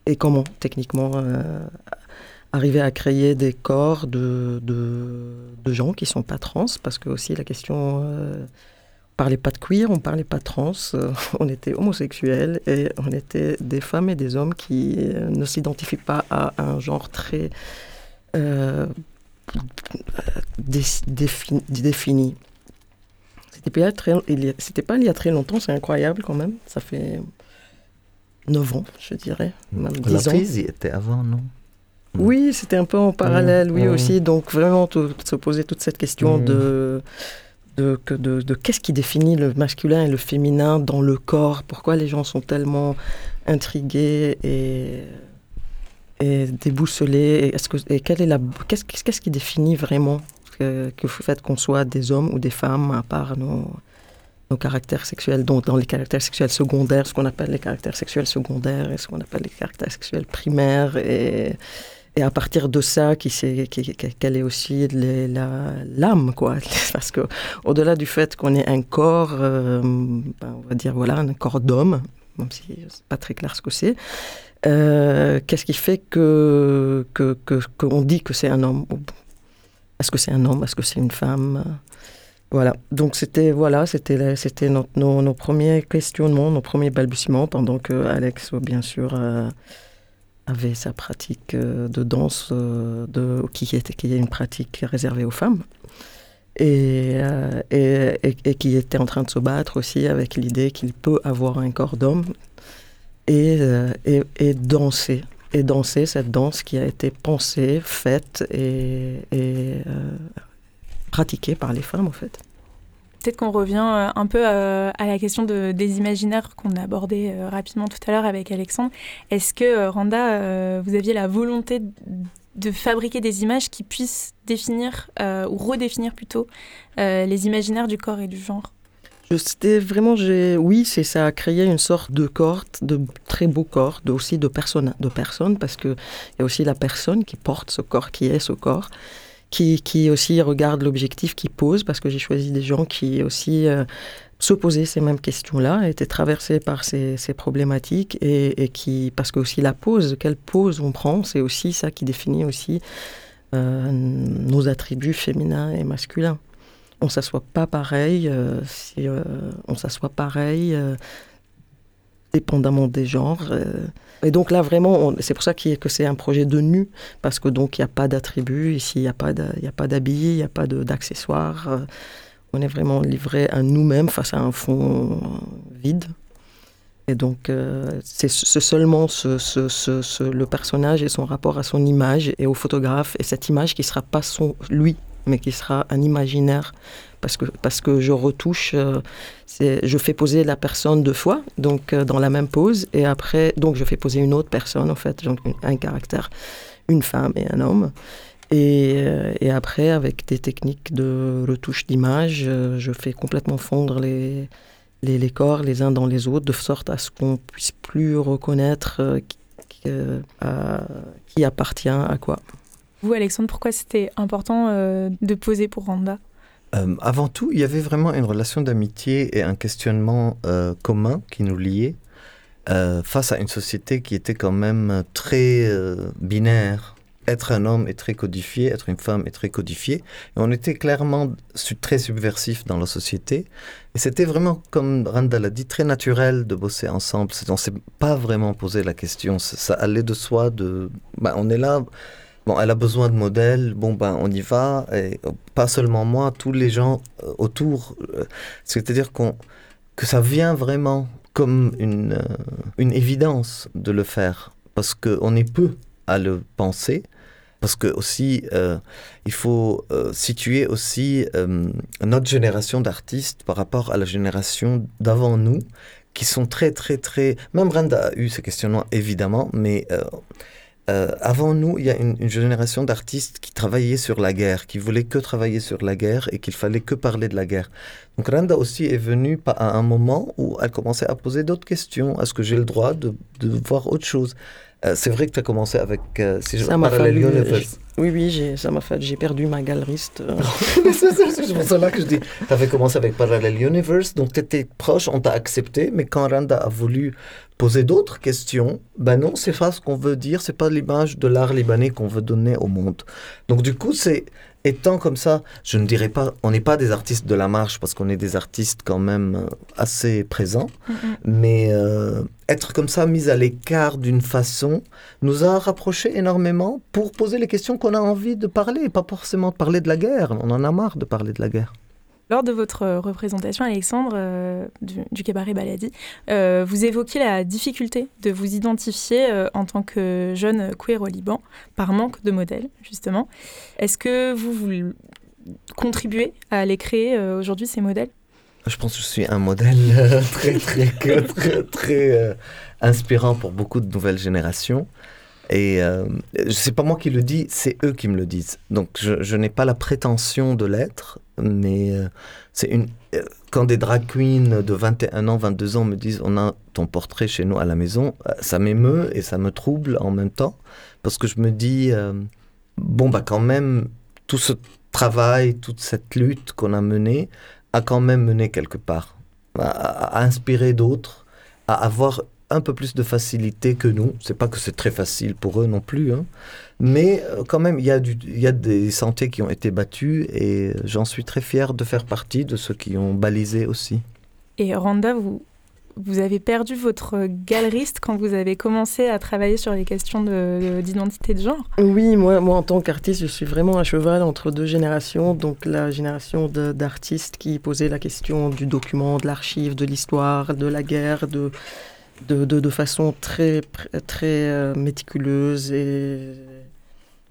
et comment techniquement euh, arriver à créer des corps de, de, gens qui sont pas trans, parce que aussi la question, euh, on parlait pas de queer, on parlait pas de trans, euh, on était homosexuels et on était des femmes et des hommes qui ne s'identifient pas à un genre très défini. C'était pas, pas il y a très longtemps, c'est incroyable quand même. Ça fait 9 ans, je dirais. Même La crise était avant, non? Oui, c'était un peu en parallèle, oui, aussi. Donc, vraiment, se poser toute cette question mm. de, de, de, de qu'est-ce qui définit le masculin et le féminin dans le corps? Pourquoi les gens sont tellement intrigués et, et déboussolés? Et, est-ce que, et quelle est la, qu'est-ce, qu'est-ce qui définit vraiment que, que le fait qu'on soit des hommes ou des femmes, à part nos nos caractères sexuels, donc dans les caractères sexuels secondaires, ce qu'on appelle les caractères sexuels secondaires et ce qu'on appelle les caractères sexuels primaires. Et, à partir de ça, qui c'est, quelle est aussi l'âme, quoi. Parce que au-delà du fait qu'on ait un corps, euh, ben, on va dire voilà, un corps d'homme, même si c'est pas très clair ce que c'est. Euh, qu'est-ce qui fait que qu'on dit que c'est un homme? Est-ce que c'est un homme? Est-ce que c'est une femme? Voilà, donc c'était voilà, c'était c'était nos, nos, premiers questionnements, nos premiers balbutiements, pendant que Alex, bien sûr, euh, avait sa pratique euh, de danse, euh, de, qui, était, qui est une pratique réservée aux femmes, et, et, et, qui était en train de se battre aussi avec l'idée qu'il peut avoir un corps d'homme et, et, danser. Et danser cette danse qui a été pensée, faite et, pratiquée par les femmes, en fait. Peut-être qu'on revient euh, un peu euh, à la question de, des imaginaires qu'on a abordé euh, rapidement tout à l'heure avec Alexandre. Est-ce que, Randa, vous aviez la volonté de fabriquer des images qui puissent définir, ou redéfinir plutôt, les imaginaires du corps et du genre? C'était vraiment, oui, c'est ça a créé une sorte de corps, de très beau corps, de, aussi de personnes, de personnes, parce qu'il y a aussi la personne qui porte ce corps, qui est ce corps qui, aussi regarde l'objectif qui pose, parce que j'ai choisi des gens qui aussi euh, se posaient ces mêmes questions-là, étaient traversés par ces, problématiques, et, qui, parce que aussi la pose, quelle pose on prend, c'est aussi ça qui définit aussi euh, nos attributs féminins et masculins. On s'assoit pas pareil, euh, si on s'assoit pareil dépendamment des genres. Et donc là, vraiment, c'est pour ça que c'est un projet de nu, parce que donc il n'y a pas d'attributs, ici, il n'y a pas d'habits, il n'y a pas d'accessoires. Euh. On est vraiment livré à nous-mêmes face à un fond vide. Et donc, euh, c'est seulement ce, le personnage et son rapport à son image et au photographe, et cette image qui ne sera pas son, lui, mais qui sera un imaginaire parce que, parce que je retouche, euh, je fais poser la personne deux fois, donc euh, dans la même pose, et après, donc je fais poser une autre personne, en fait, donc un caractère, une femme et un homme. Et, et, après, avec des techniques de retouche d'image, je fais complètement fondre les, les, corps les uns dans les autres, de sorte à ce qu'on puisse plus reconnaître qui appartient à quoi. Vous, Alexandre, pourquoi c'était important de poser pour Randa? Euh, avant tout, il y avait vraiment une relation d'amitié et un questionnement euh, commun qui nous liait euh, face à une société qui était quand même très binaire. Être un homme est très codifié, être une femme est très codifié. Et on était clairement très subversif dans la société. Et c'était vraiment, comme Randa l'a dit, très naturel de bosser ensemble. On ne s'est pas vraiment posé la question. Ça, allait de soi. De, bah, on est là Bon, elle a besoin de modèles, bon ben on y va, et pas seulement moi, tous les gens euh, autour. Euh, c'est-à-dire qu'on que ça vient vraiment comme une, euh, une évidence de le faire, parce qu'on est peu à le penser, parce que aussi il faut situer aussi notre génération d'artistes par rapport à la génération d'avant nous, qui sont très très très. Même Brenda a eu ces questionnements évidemment, mais euh, avant nous, il y a une, génération d'artistes qui travaillaient sur la guerre, qui voulaient que travailler sur la guerre et qu'il fallait que parler de la guerre. Donc Randa aussi est venue à un moment où elle commençait à poser d'autres questions. Est-ce que j'ai le droit de, voir autre chose? C'est vrai que tu as commencé avec... Euh, si ça m'a fallu... Oui, oui, ça m'a fait... J'ai perdu ma galeriste. c'est pour cela que je dis... Tu avais commencé avec Parallel Universe, donc tu étais proche, on t'a accepté, mais quand Randa a voulu poser d'autres questions, ben non, c'est pas ce qu'on veut dire, c'est pas l'image de l'art libanais qu'on veut donner au monde. Donc du coup, c'est étant comme ça, je ne dirais pas, on n'est pas des artistes de la marche parce qu'on est des artistes quand même euh, assez présents, mais euh, être comme ça, mis à l'écart d'une façon, nous a rapprochés énormément pour poser les questions qu'on a envie de parler, pas forcément de parler de la guerre. On en a marre de parler de la guerre. Lors de votre représentation, Alexandre, euh, du, cabaret Baladi, euh, vous évoquez la difficulté de vous identifier euh, en tant que jeune queer au Liban, par manque de modèles, justement. Est-ce que vous, vous contribuez à aller créer aujourd'hui ces modèles? Je pense que je suis un modèle très, très, très, très, inspirant pour beaucoup de nouvelles générations. Et euh, c'est pas moi qui le dis, c'est eux qui me le disent. Donc je, n'ai pas la prétention de l'être, mais euh, c'est une. Euh, quand des drag queens de 21 ans, 22 ans me disent on a ton portrait chez nous à la maison, euh, ça m'émeut et ça me trouble en même temps, parce que je me dis bon bah quand même tout ce travail, toute cette lutte qu'on a menée a quand même mené quelque part, à, à inspirer d'autres, à avoir un peu plus de facilité que nous. C'est pas que c'est très facile pour eux non plus, hein. mais euh, quand même, il y, a y a des santé qui ont été battues et j'en suis très fier de faire partie de ceux qui ont balisé aussi. Et Randa, vous, vous avez perdu votre galeriste quand vous avez commencé à travailler sur les questions d'identité de, de, genre? Oui, moi, moi en tant qu'artiste, je suis vraiment à cheval entre deux générations. Donc la génération d'artistes qui posaient la question du document, de l'archive, de l'histoire, de la guerre, de de, de, façon très, très euh, méticuleuse et,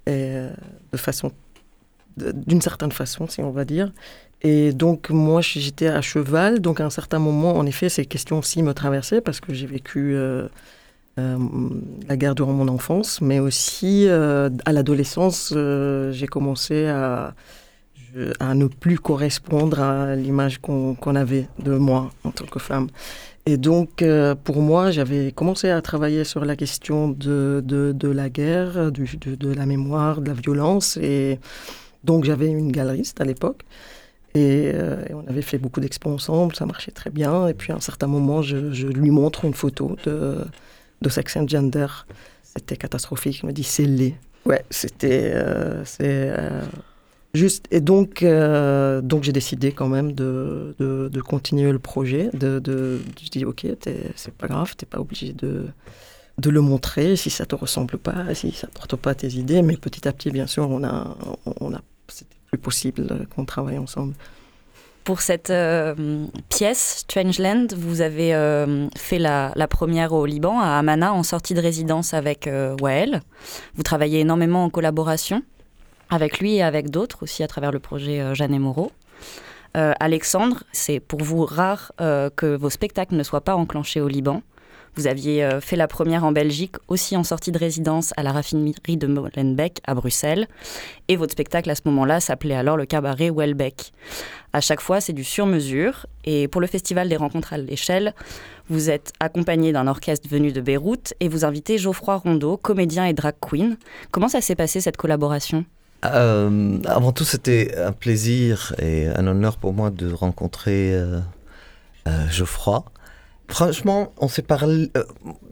euh, de façon d'une certaine façon, si on va dire. Et donc, moi, j'étais à cheval. Donc, à un certain moment, en effet, ces questions aussi me traversaient parce que j'ai vécu euh, la guerre durant mon enfance, mais aussi à l'adolescence, j'ai commencé à, à ne plus correspondre à l'image qu'on avait de moi en tant que femme. Et donc, euh, pour moi, j'avais commencé à travailler sur la question de, de, la guerre, de, la mémoire, de la violence. Et donc, j'avais une galeriste à l'époque. Et, euh, on avait fait beaucoup d'expos ensemble, ça marchait très bien. Et puis, à un certain moment, je, lui montre une photo de, de Sex and Gender. C'était catastrophique. Il me dit, c'est laid. Ouais, c'était... Euh, c'est Juste, et donc, euh, donc j'ai décidé quand même de, de, continuer le projet. De, je dis, ok, c'est pas grave, t'es pas obligé de, de le montrer si ça te ressemble pas, si ça porte pas tes idées. Mais petit à petit, bien sûr, on a, on a, c'était plus possible qu'on travaille ensemble. Pour cette euh, pièce, Strangeland, vous avez euh, fait la, la, première au Liban, à Amana, en sortie de résidence avec Wael. Vous travaillez énormément en collaboration avec lui et avec d'autres aussi à travers le projet euh, Jeanne Moreau. Euh, Alexandre, c'est pour vous rare euh, que vos spectacles ne soient pas enclenchés au Liban. Vous aviez fait la première en Belgique, aussi en sortie de résidence à la raffinerie de Molenbeek à Bruxelles. Et votre spectacle à ce moment-là s'appelait alors le cabaret Welbeck. À chaque fois, c'est du sur-mesure. Et pour le Festival des rencontres à l'échelle, vous êtes accompagné d'un orchestre venu de Beyrouth et vous invitez Geoffroy Rondeau, comédien et drag queen. Comment ça s'est passé cette collaboration? Euh, Avant tout, c'était un plaisir et un honneur pour moi de rencontrer euh, euh, Geoffroy. Franchement, on s'est parlé.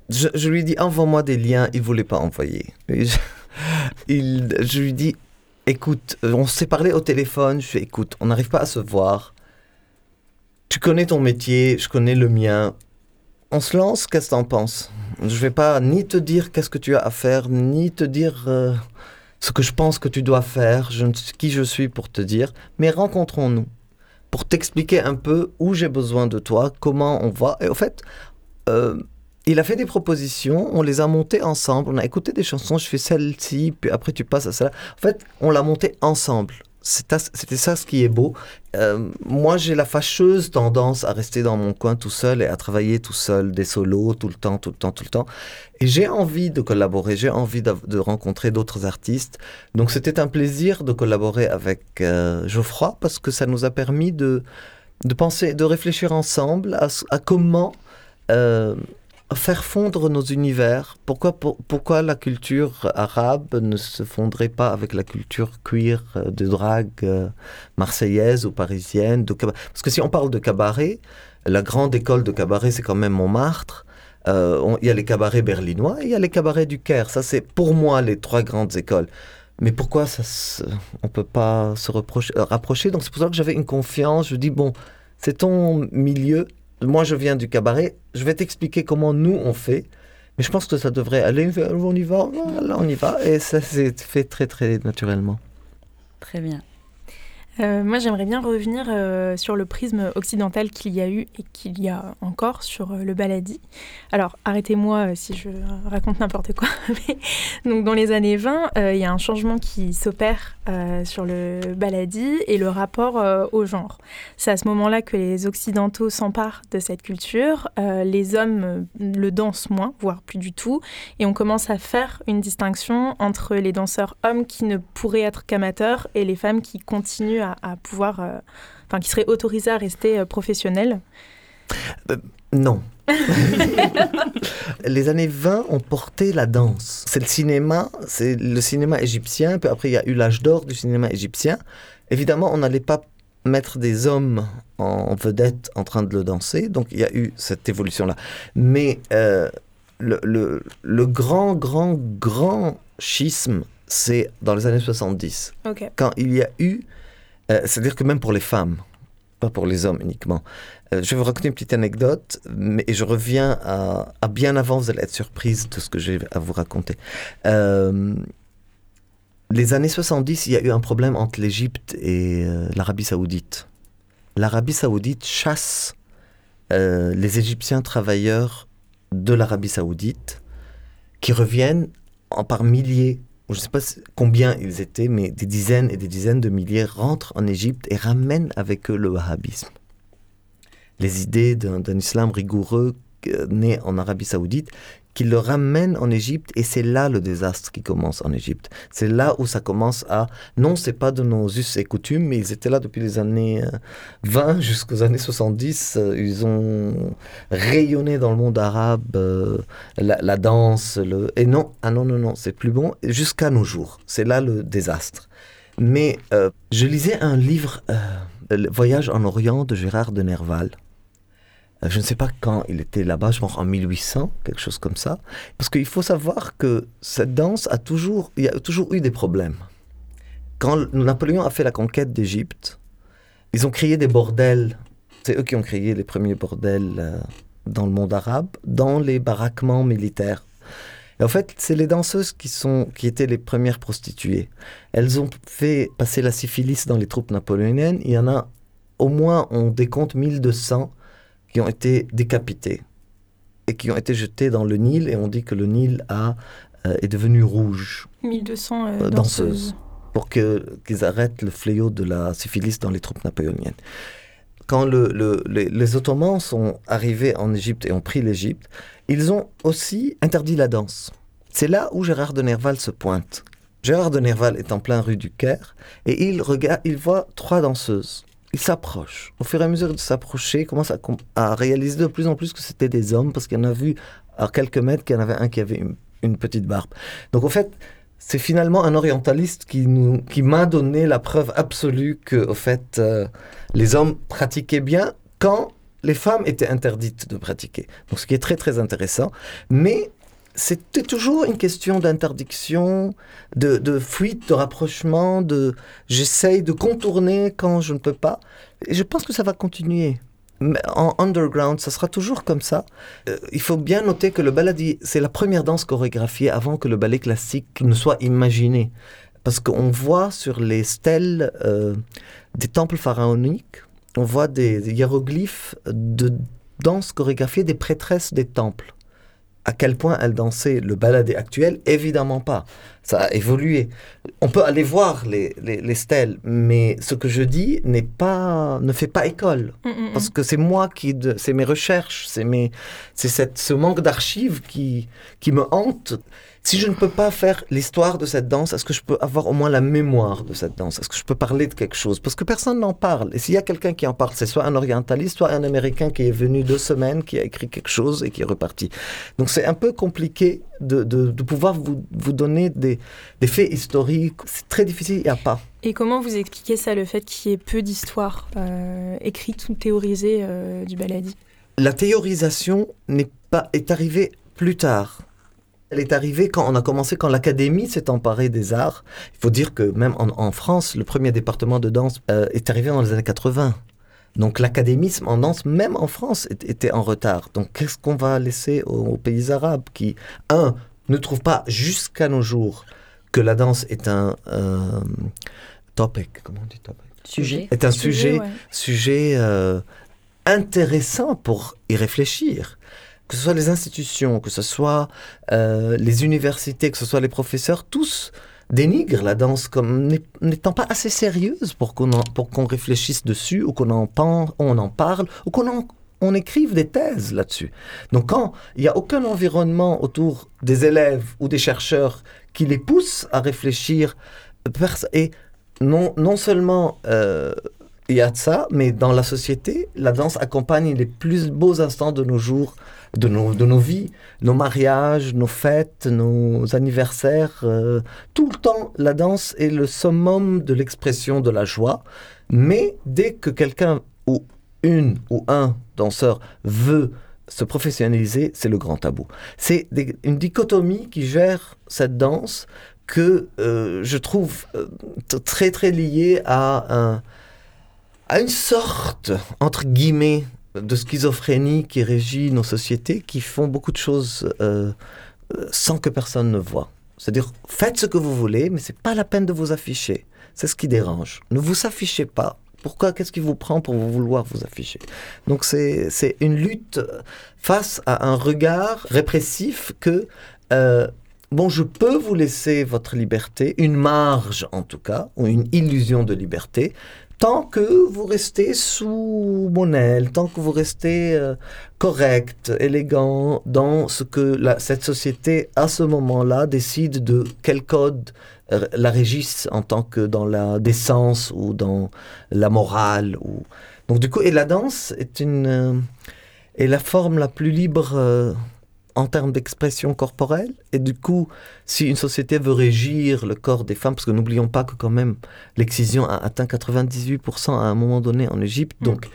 Je, lui ai dit envoie-moi des liens. Il voulait pas envoyer. Je, lui dis écoute, on s'est parlé au téléphone. Je fais écoute, on n'arrive pas à se voir. Tu connais ton métier, je connais le mien on se lance, qu'est-ce que t'en penses? Je vais pas ni te dire qu'est-ce que tu as à faire, ni te dire ce que je pense que tu dois faire, je qui je suis pour te dire, mais rencontrons-nous pour t'expliquer un peu où j'ai besoin de toi, comment on va. Et au fait, euh, il a fait des propositions, on les a montées ensemble, on a écouté des chansons, je fais celle-ci, puis après tu passes à celle-là. En fait, on l'a montée ensemble c'était ça ce qui est beau. Euh, moi, j'ai la fâcheuse tendance à rester dans mon coin tout seul et à travailler tout seul, des solos tout le temps, tout le temps, tout le temps. Et j'ai envie de collaborer, j'ai envie de, rencontrer d'autres artistes. Donc, c'était un plaisir de collaborer avec euh, Geoffroy parce que ça nous a permis de, de penser, de réfléchir ensemble à, comment euh, faire fondre nos univers. Pourquoi, pourquoi la culture arabe ne se fondrait pas avec la culture queer euh, de drague euh, marseillaise ou parisienne Parce que si on parle de cabaret, la grande école de cabaret, c'est quand même Montmartre. Euh, il y a les cabarets berlinois et il y a les cabarets du Caire. Ça, c'est pour moi les trois grandes écoles. Mais pourquoi ça on ne peut pas se rapprocher? Donc c'est pour ça que j'avais une confiance. Je dis, bon, c'est ton milieu, moi je viens du cabaret, je vais t'expliquer comment nous on fait. Mais je pense que ça devrait aller, on y va, là on y va, et ça s'est fait très très naturellement. Très bien. Euh, moi, j'aimerais bien revenir euh, sur le prisme occidental qu'il y a eu et qu'il y a encore sur euh, le baladi. Alors, arrêtez-moi si je raconte n'importe quoi. donc, dans les années 20, il y a un changement qui s'opère sur le baladi et le rapport au genre. C'est à ce moment-là que les Occidentaux s'emparent de cette culture. les hommes le dansent moins, voire plus du tout. Et on commence à faire une distinction entre les danseurs hommes qui ne pourraient être qu'amateurs et les femmes qui continuent à, pouvoir, euh, enfin, qui serait autorisé à rester euh, professionnel euh, Non. les années 20 ont porté la danse. C'est le cinéma, c'est le cinéma égyptien, puis après il y a eu l'âge d'or du cinéma égyptien. Évidemment, on n'allait pas mettre des hommes en vedette en train de le danser, donc il y a eu cette évolution-là. Mais le, le, le, grand, grand, grand schisme, c'est dans les années 70. Quand il y a eu euh, c'est-à-dire que même pour les femmes, pas pour les hommes uniquement. Euh, je vais vous raconter une petite anecdote, mais, et je reviens à, bien avant, vous allez être surprise de ce que j'ai à vous raconter. Euh, les années 70, il y a eu un problème entre l'Égypte et l'Arabie saoudite. L'Arabie saoudite chasse les Égyptiens travailleurs de l'Arabie saoudite qui reviennent en par milliers je ne sais pas combien ils étaient, mais des dizaines et des dizaines de milliers rentrent en Égypte et ramènent avec eux le wahhabisme. Les idées d'un islam rigoureux euh, né en Arabie saoudite qui le ramène en Égypte et c'est là le désastre qui commence en Égypte. C'est là où ça commence à non, c'est pas de nos us et coutumes, mais ils étaient là depuis les années 20 euh, jusqu'aux années 70. Euh, ils ont rayonné dans le monde arabe euh, la, danse, le et non, ah non non non, c'est plus bon jusqu'à nos jours. C'est là le désastre. Mais je lisais un livre, Voyage en Orient de Gérard de Nerval. Euh, je ne sais pas quand il était là-bas, je pense en 1800, quelque chose comme ça. Parce qu'il faut savoir que cette danse a toujours, il y a toujours eu des problèmes. Quand Napoléon a fait la conquête d'Égypte, ils ont créé des bordels. C'est eux qui ont créé les premiers bordels euh, dans le monde arabe, dans les baraquements militaires. Et en fait, c'est les danseuses qui, sont, qui étaient les premières prostituées. Elles ont fait passer la syphilis dans les troupes napoléoniennes. Il y en a au moins, on décompte 1200 qui ont été décapités et qui ont été jetés dans le Nil et on dit que le Nil a, euh, est devenu rouge. 1200 euh, danseuses. Pour qu'ils arrêtent le fléau de la syphilis dans les troupes napoléoniennes. quand les, Ottomans sont arrivés en Égypte et ont pris l'Égypte, ils ont aussi interdit la danse. C'est là où Gérard de Nerval se pointe. Gérard de Nerval est en plein rue du Caire et il regarde, il voit trois danseuses. Il s'approche. Au fur et à mesure de s'approcher, commence à, réaliser de plus en plus que c'était des hommes parce qu'il en a vu à quelques mètres qu'il y en avait un qui avait une, petite barbe. Donc en fait, c'est finalement un orientaliste qui, nous, qui m'a donné la preuve absolue que, au fait, euh, les hommes pratiquaient bien quand les femmes étaient interdites de pratiquer. Donc, ce qui est très, très intéressant. Mais c'était toujours une question d'interdiction, de, fuite, de rapprochement, de j'essaye de contourner quand je ne peux pas. Et je pense que ça va continuer. En underground, ça sera toujours comme ça. Euh, il faut bien noter que le baladi, c'est la première danse chorégraphiée avant que le ballet classique ne soit imaginé. Parce qu'on voit sur les stèles euh, des temples pharaoniques, on voit des hiéroglyphes de danse chorégraphiée des prêtresses des temples à quel point elle dansait le baladé actuel Évidemment pas. Ça a évolué. On peut aller voir les, les, stèles, mais ce que je dis n'est pas, ne fait pas école. Mm, mm, mm. Parce que c'est moi qui, c'est mes recherches, c'est mes, c'est ce manque d'archives qui, qui me hante si je ne peux pas faire l'histoire de cette danse, est-ce que je peux avoir au moins la mémoire de cette danse? Est-ce que je peux parler de quelque chose? Parce que personne n'en parle. Et s'il y a quelqu'un qui en parle, c'est soit un orientaliste, soit un américain qui est venu deux semaines, qui a écrit quelque chose et qui est reparti. Donc c'est un peu compliqué de, de, pouvoir vous, vous donner des, des, faits historiques. C'est très difficile, il n'y a pas. Et comment vous expliquez ça, le fait qu'il y ait peu d'histoires euh, écrites ou théorisées euh, du baladi La théorisation n'est pas, est arrivée plus tard. Elle est arrivée quand on a commencé, quand l'Académie s'est emparée des arts. Il faut dire que même en, France, le premier département de danse euh, est arrivé dans les années 80. Donc l'académisme en danse, même en France, était en retard. Donc qu'est-ce qu'on va laisser aux, pays arabes qui, un, ne trouvent pas jusqu'à nos jours que la danse est un euh, topic, comment on dit topic? Sujet. Est un sujet, sujet, euh, intéressant pour y réfléchir que ce soit les institutions, que ce soit euh, les universités, que ce soit les professeurs, tous dénigrent la danse comme n'étant pas assez sérieuse pour qu'on pour réfléchisse dessus ou qu'on en, on en parle ou qu'on on écrive des thèses là-dessus. Donc quand il n'y a aucun environnement autour des élèves ou des chercheurs qui les pousse à réfléchir, et non, non seulement euh, il y a ça, mais dans la société, la danse accompagne les plus beaux instants de nos jours de nos, de nos vies, nos mariages, nos fêtes, nos anniversaires. Euh, tout le temps, la danse est le summum de l'expression de la joie. Mais dès que quelqu'un ou une ou un danseur veut se professionnaliser, c'est le grand tabou. C'est une dichotomie qui gère cette danse que euh, je trouve euh, très très liée à, un, à une sorte, entre guillemets, de schizophrénie qui régit nos sociétés, qui font beaucoup de choses euh, euh, sans que personne ne voit. C'est-à-dire, faites ce que vous voulez, mais c'est pas la peine de vous afficher. C'est ce qui dérange. Ne vous affichez pas. Pourquoi? Qu'est-ce qui vous prend pour vouloir vous afficher? Donc c'est une lutte face à un regard répressif que euh, bon, je peux vous laisser votre liberté, une marge en tout cas, ou une illusion de liberté, tant que vous restez sous mon aile, tant que vous restez euh, correct, élégant dans ce que cette société, à ce moment-là, décide de quel code euh, la régisse en tant que dans la décence ou dans la morale. Ou... Donc du coup, et la danse est, une, euh, est la forme la plus libre en termes d'expression corporelle. Et du coup, si une société veut régir le corps des femmes, parce que n'oublions pas que quand même l'excision a atteint 98% à un moment donné en Égypte, mm. donc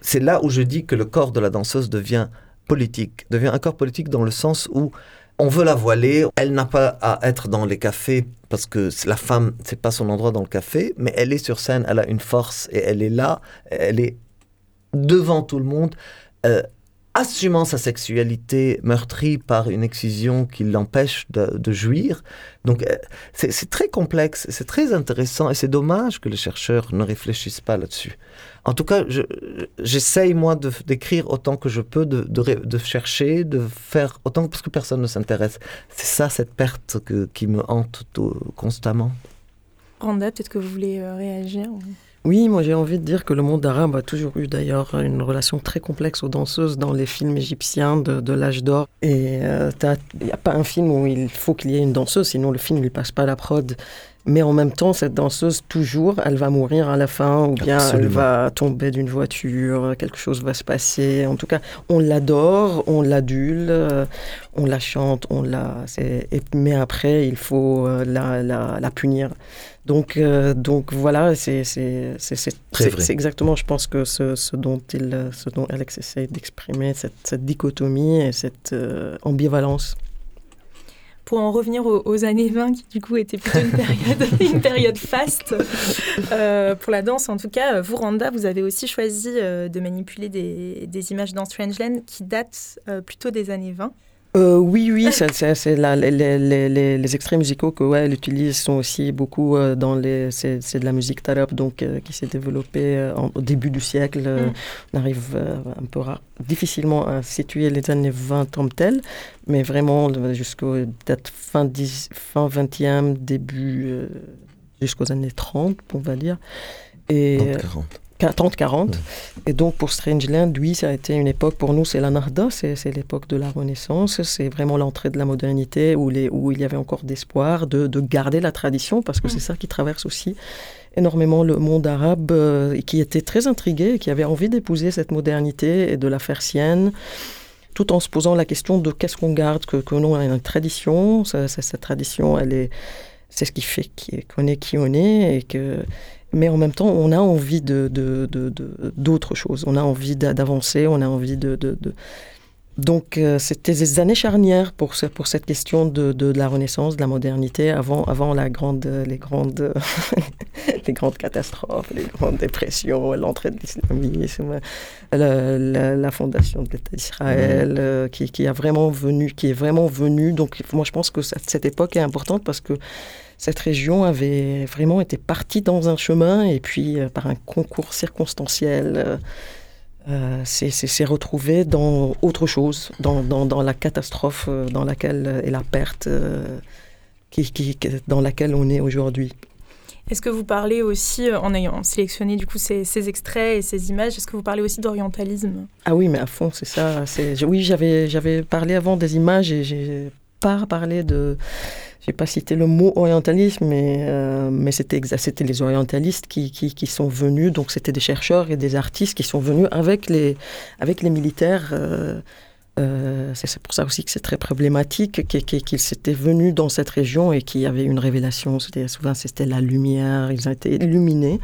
c'est là où je dis que le corps de la danseuse devient politique, devient un corps politique dans le sens où on veut la voiler, elle n'a pas à être dans les cafés parce que la femme, c'est pas son endroit dans le café, mais elle est sur scène, elle a une force et elle est là, elle est devant tout le monde. Euh, assumant sa sexualité meurtrie par une excision qui l'empêche de, jouir. Donc euh, c'est très complexe, c'est très intéressant et c'est dommage que les chercheurs ne réfléchissent pas là-dessus. En tout cas, j'essaye moi d'écrire autant que je peux, de, chercher, de faire autant parce que personne ne s'intéresse. C'est ça cette perte qui me hante constamment. Randa, peut-être que vous voulez euh, réagir Oui, moi j'ai envie de dire que le monde arabe a toujours eu d'ailleurs une relation très complexe aux danseuses dans les films égyptiens de, l'âge d'or. Et il n'y a pas un film où il faut qu'il y ait une danseuse, sinon le film ne passe pas la prod. Mais en même temps, cette danseuse, toujours, elle va mourir à la fin, ou bien elle va tomber d'une voiture, quelque chose va se passer. En tout cas, on l'adore, on l'adule, euh, on la chante, on la. Mais après, il faut euh, la, la, punir. Donc, euh, donc voilà, c'est exactement, je pense, que ce, ce, dont, il, ce dont Alex essaie d'exprimer, cette, cette, dichotomie et cette ambivalence pour en revenir aux, années 20, qui du coup était plutôt une période, faste euh, pour la danse. En tout cas, vous, Randa, vous avez aussi choisi euh, de manipuler des, des, images dans Strangeland qui datent euh, plutôt des années 20. Euh, oui, oui, c'est les, les, les, les, extraits musicaux que ouais, elle utilise sont aussi beaucoup euh, dans les. C'est de la musique tarab donc euh, qui s'est développée au début du siècle. Mm. On arrive un peu rare, difficilement à situer les années 20 comme telles, mais vraiment jusqu'au peut-être fin, 10, fin 20e, début jusqu'aux années 30, on va dire. Et, 40. 30-40. Et donc pour Strangeland, oui, ça a été une époque, pour nous c'est la Narda, c'est l'époque de la Renaissance, c'est vraiment l'entrée de la modernité où, les, où il y avait encore d'espoir de, de, garder la tradition, parce que c'est ça qui traverse aussi énormément le monde arabe, euh, qui était très intrigué, qui avait envie d'épouser cette modernité et de la faire sienne tout en se posant la question de qu'est-ce qu'on garde, que, que nous, on a une tradition, cette tradition, elle est, c'est ce qui fait qu'on est qui on est, et que, mais en même temps, on a envie de, d'autres choses. On a envie d'avancer, on a envie de... Donc, euh, c'était des années charnières pour, pour cette question de, la Renaissance, de la modernité, avant, avant la grande, les, grandes, les grandes catastrophes, les grandes dépressions, l'entrée de l'islamisme, la, fondation de l'État d'Israël, euh, qui, qui, a vraiment venu, qui est vraiment venu. Donc, moi, je pense que cette époque est importante parce que cette région avait vraiment été partie dans un chemin et puis euh, par un concours circonstanciel, euh, euh s'est retrouvée dans autre chose, dans, dans, dans, la catastrophe dans laquelle et la perte qui, qui, dans laquelle on est aujourd'hui. Est-ce que vous parlez aussi, en ayant sélectionné du coup ces, ces extraits et ces images, est-ce que vous parlez aussi d'orientalisme? Ah oui, mais à fond, c'est ça. Oui, j'avais parlé avant des images et j'ai pas parlé de j'ai pas cité le mot orientalisme, mais, euh, mais c'était, les orientalistes qui, qui, qui, sont venus, donc c'était des chercheurs et des artistes qui sont venus avec les, avec les militaires. Euh, euh, c'est pour ça aussi que c'est très problématique qu'ils s'étaient venus dans cette région et qu'il y avait une révélation. Souvent, c'était la lumière, ils ont été illuminés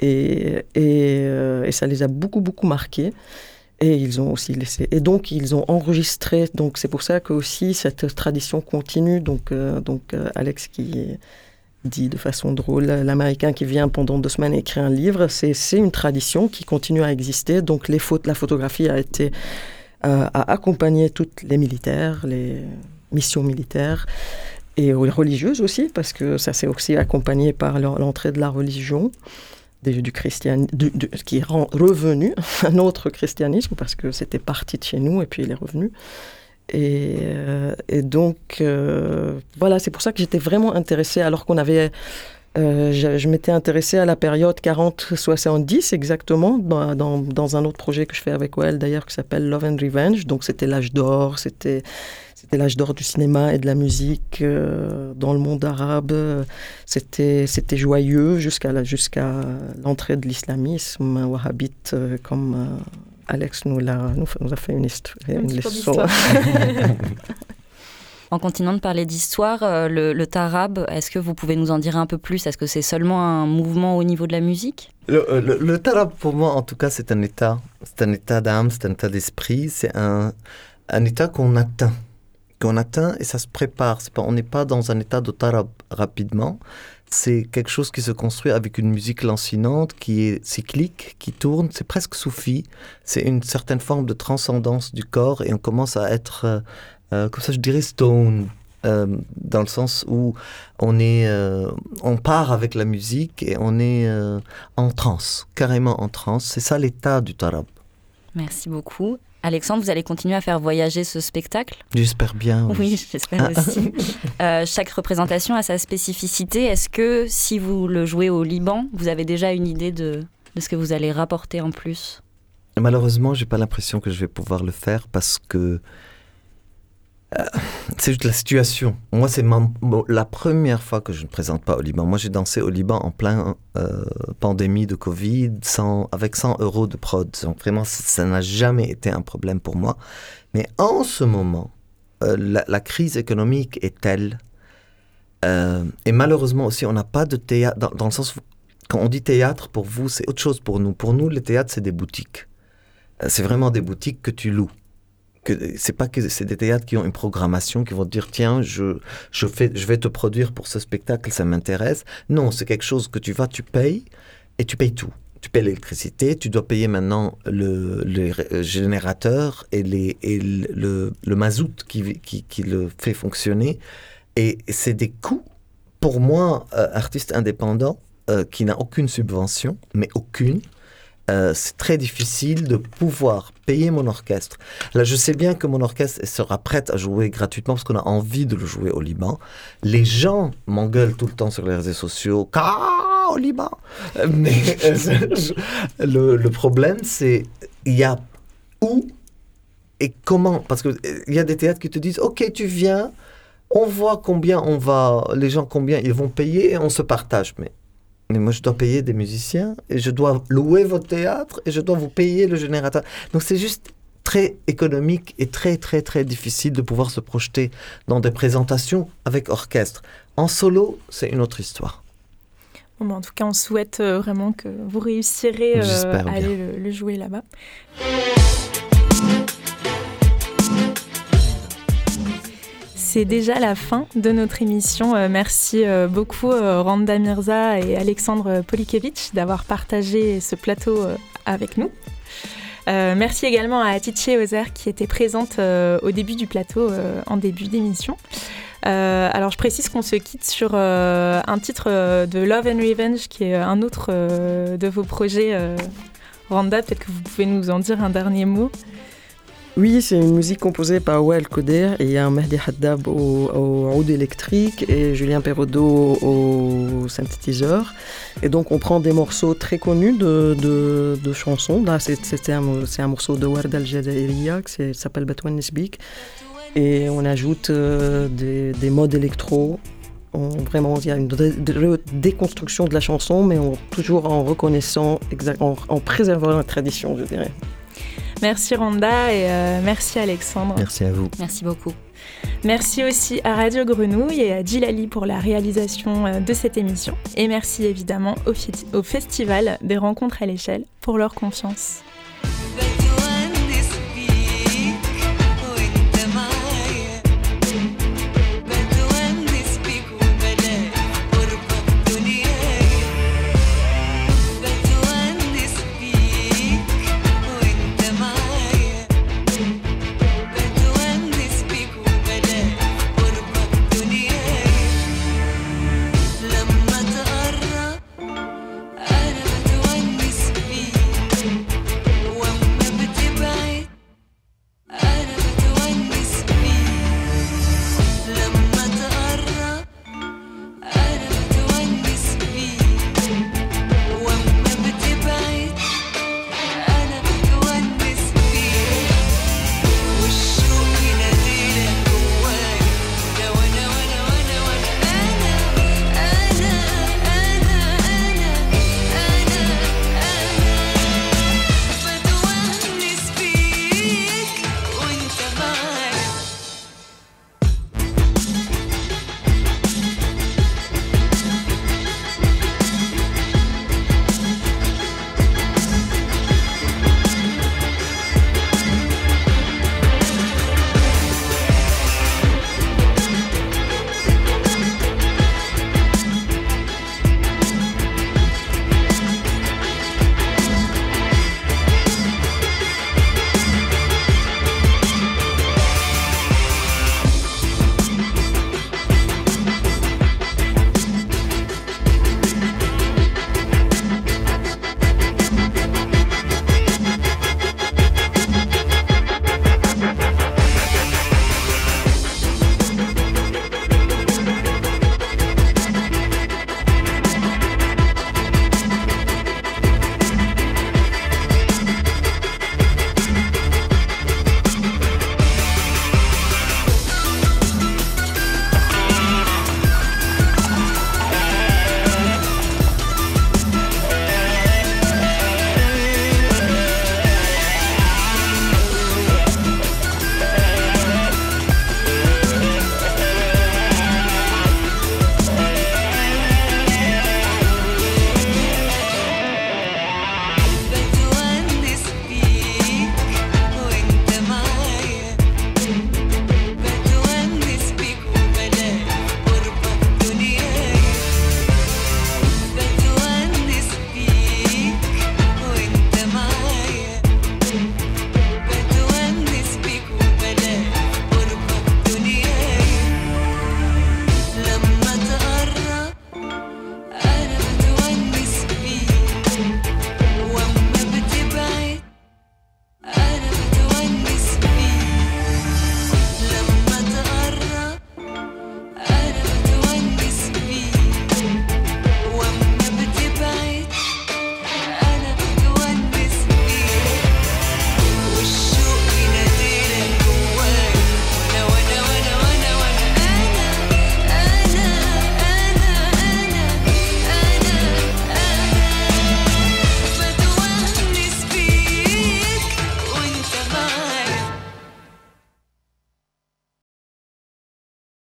et, et, et ça les a beaucoup, beaucoup marqués. Et ils ont aussi laissé. Et donc, ils ont enregistré. Donc, c'est pour ça que aussi cette tradition continue. Donc, euh, donc euh, Alex qui dit de façon drôle, l'Américain qui vient pendant deux semaines écrire un livre, c'est une tradition qui continue à exister. Donc, les fautes, la photographie a été euh, a accompagné toutes les militaires, les missions militaires et religieuses aussi, parce que ça s'est aussi accompagné par l'entrée de la religion du christian, qui est revenu, un autre christianisme, parce que c'était parti de chez nous et puis il est revenu. Et, euh, donc, euh, voilà, c'est pour ça que j'étais vraiment intéressée, alors qu'on avait... Euh, je, m'étais intéressée à la période 40-70 exactement, dans, dans, un autre projet que je fais avec OL d'ailleurs qui s'appelle Love and Revenge. Donc c'était l'âge d'or, c'était c'était l'âge d'or du cinéma et de la musique euh, dans le monde arabe. C'était, c'était joyeux jusqu'à, jusqu'à l'entrée de l'islamisme wahhabite, euh, comme euh, Alex nous, l'a, nous, a fait une, histoire, une leçon. En continuant de parler d'histoire, le, le, tarab, est-ce que vous pouvez nous en dire un peu plus? Est-ce que c'est seulement un mouvement au niveau de la musique? Le, le, tarab, pour moi, en tout cas, c'est un état. C'est un état d'âme, c'est un état d'esprit, c'est un, un état qu'on atteint qu'on atteint et ça se prépare. Pas, on n'est pas dans un état d'otarab rapidement. C'est quelque chose qui se construit avec une musique lancinante, qui est cyclique, qui tourne. C'est presque soufi. C'est une certaine forme de transcendance du corps et on commence à être, euh, euh, comme ça je dirais, stone. Euh, dans le sens où on est, on part avec la musique et on est en transe, carrément en transe. C'est ça l'état du tarab. Merci beaucoup. Alexandre, vous allez continuer à faire voyager ce spectacle J'espère bien. Oui, j'espère aussi. Euh, chaque représentation a sa spécificité. Est-ce que si vous le jouez au Liban, vous avez déjà une idée de, de ce que vous allez rapporter en plus? Malheureusement, j'ai pas l'impression que je vais pouvoir le faire parce que euh, c'est juste la situation. Moi, c'est la première fois que je ne présente pas au Liban. Moi, j'ai dansé au Liban en plein euh, pandémie de Covid, avec 100 euros de prod. Donc, vraiment, ça n'a jamais été un problème pour moi. Mais en ce moment, euh, la, crise économique est telle. et malheureusement aussi, on n'a pas de théâtre, dans, dans, le sens où, quand on dit théâtre, pour vous, c'est autre chose pour nous. Pour nous, le théâtre, c'est des boutiques. C'est vraiment des boutiques que tu loues c'est pas que c'est des théâtres qui ont une programmation, qui vont dire tiens, je, je, fais, je vais te produire pour ce spectacle, ça m'intéresse. Non, c'est quelque chose que tu vas, tu payes et tu payes tout. Tu payes l'électricité, tu dois payer maintenant le, le générateur et, les, et le, le, mazout qui, qui, qui, le fait fonctionner. Et c'est des coûts, pour moi, euh, artiste indépendant, euh, qui n'a aucune subvention, mais aucune, euh, c'est très difficile de pouvoir payer mon orchestre. Là, je sais bien que mon orchestre sera prêt à jouer gratuitement parce qu'on a envie de le jouer au Liban. Les gens m'engueulent tout le temps sur les réseaux sociaux. Car au Liban Mais le, le, problème, c'est il y a où et comment? Parce qu'il y a des théâtres qui te disent Ok, tu viens, on voit combien on va, les gens combien ils vont payer et on se partage. Mais mais moi je dois payer des musiciens et je dois louer votre théâtre et je dois vous payer le générateur. Donc c'est juste très économique et très très très difficile de pouvoir se projeter dans des présentations avec orchestre. En solo, c'est une autre histoire. Bon, en tout cas, on souhaite euh, vraiment que vous réussirez euh, à aller le jouer là-bas. C'est déjà la fin de notre émission. Euh, merci euh, beaucoup euh, Randa Mirza et Alexandre Polikevich d'avoir partagé ce plateau avec nous. merci également à Tiché Ozer qui était présente au début du plateau en début d'émission. alors je précise qu'on se quitte sur un titre de Love and Revenge qui est un autre de vos projets. Randa, peut-être que vous pouvez nous en dire un dernier mot? Oui, c'est une musique composée par Wael Koder et un Mehdi au, au oud électrique et Julien Perrodo au synthétiseur. Et donc on prend des morceaux très connus de, chansons. Là, c'est un, morceau de Ward al-Jazairiya qui s'appelle Batouan Nisbik. Et on ajoute euh, des, des, modes électro. vraiment, il y a une déconstruction de la chanson, mais toujours en reconnaissant, en préservant la tradition, je dirais. Merci Randa et euh, merci Alexandre. Merci à vous. Merci beaucoup. Merci aussi à Radio Grenouille et à Gilali pour la réalisation euh, de cette émission. Et merci évidemment au, au Festival des rencontres à l'échelle pour leur confiance.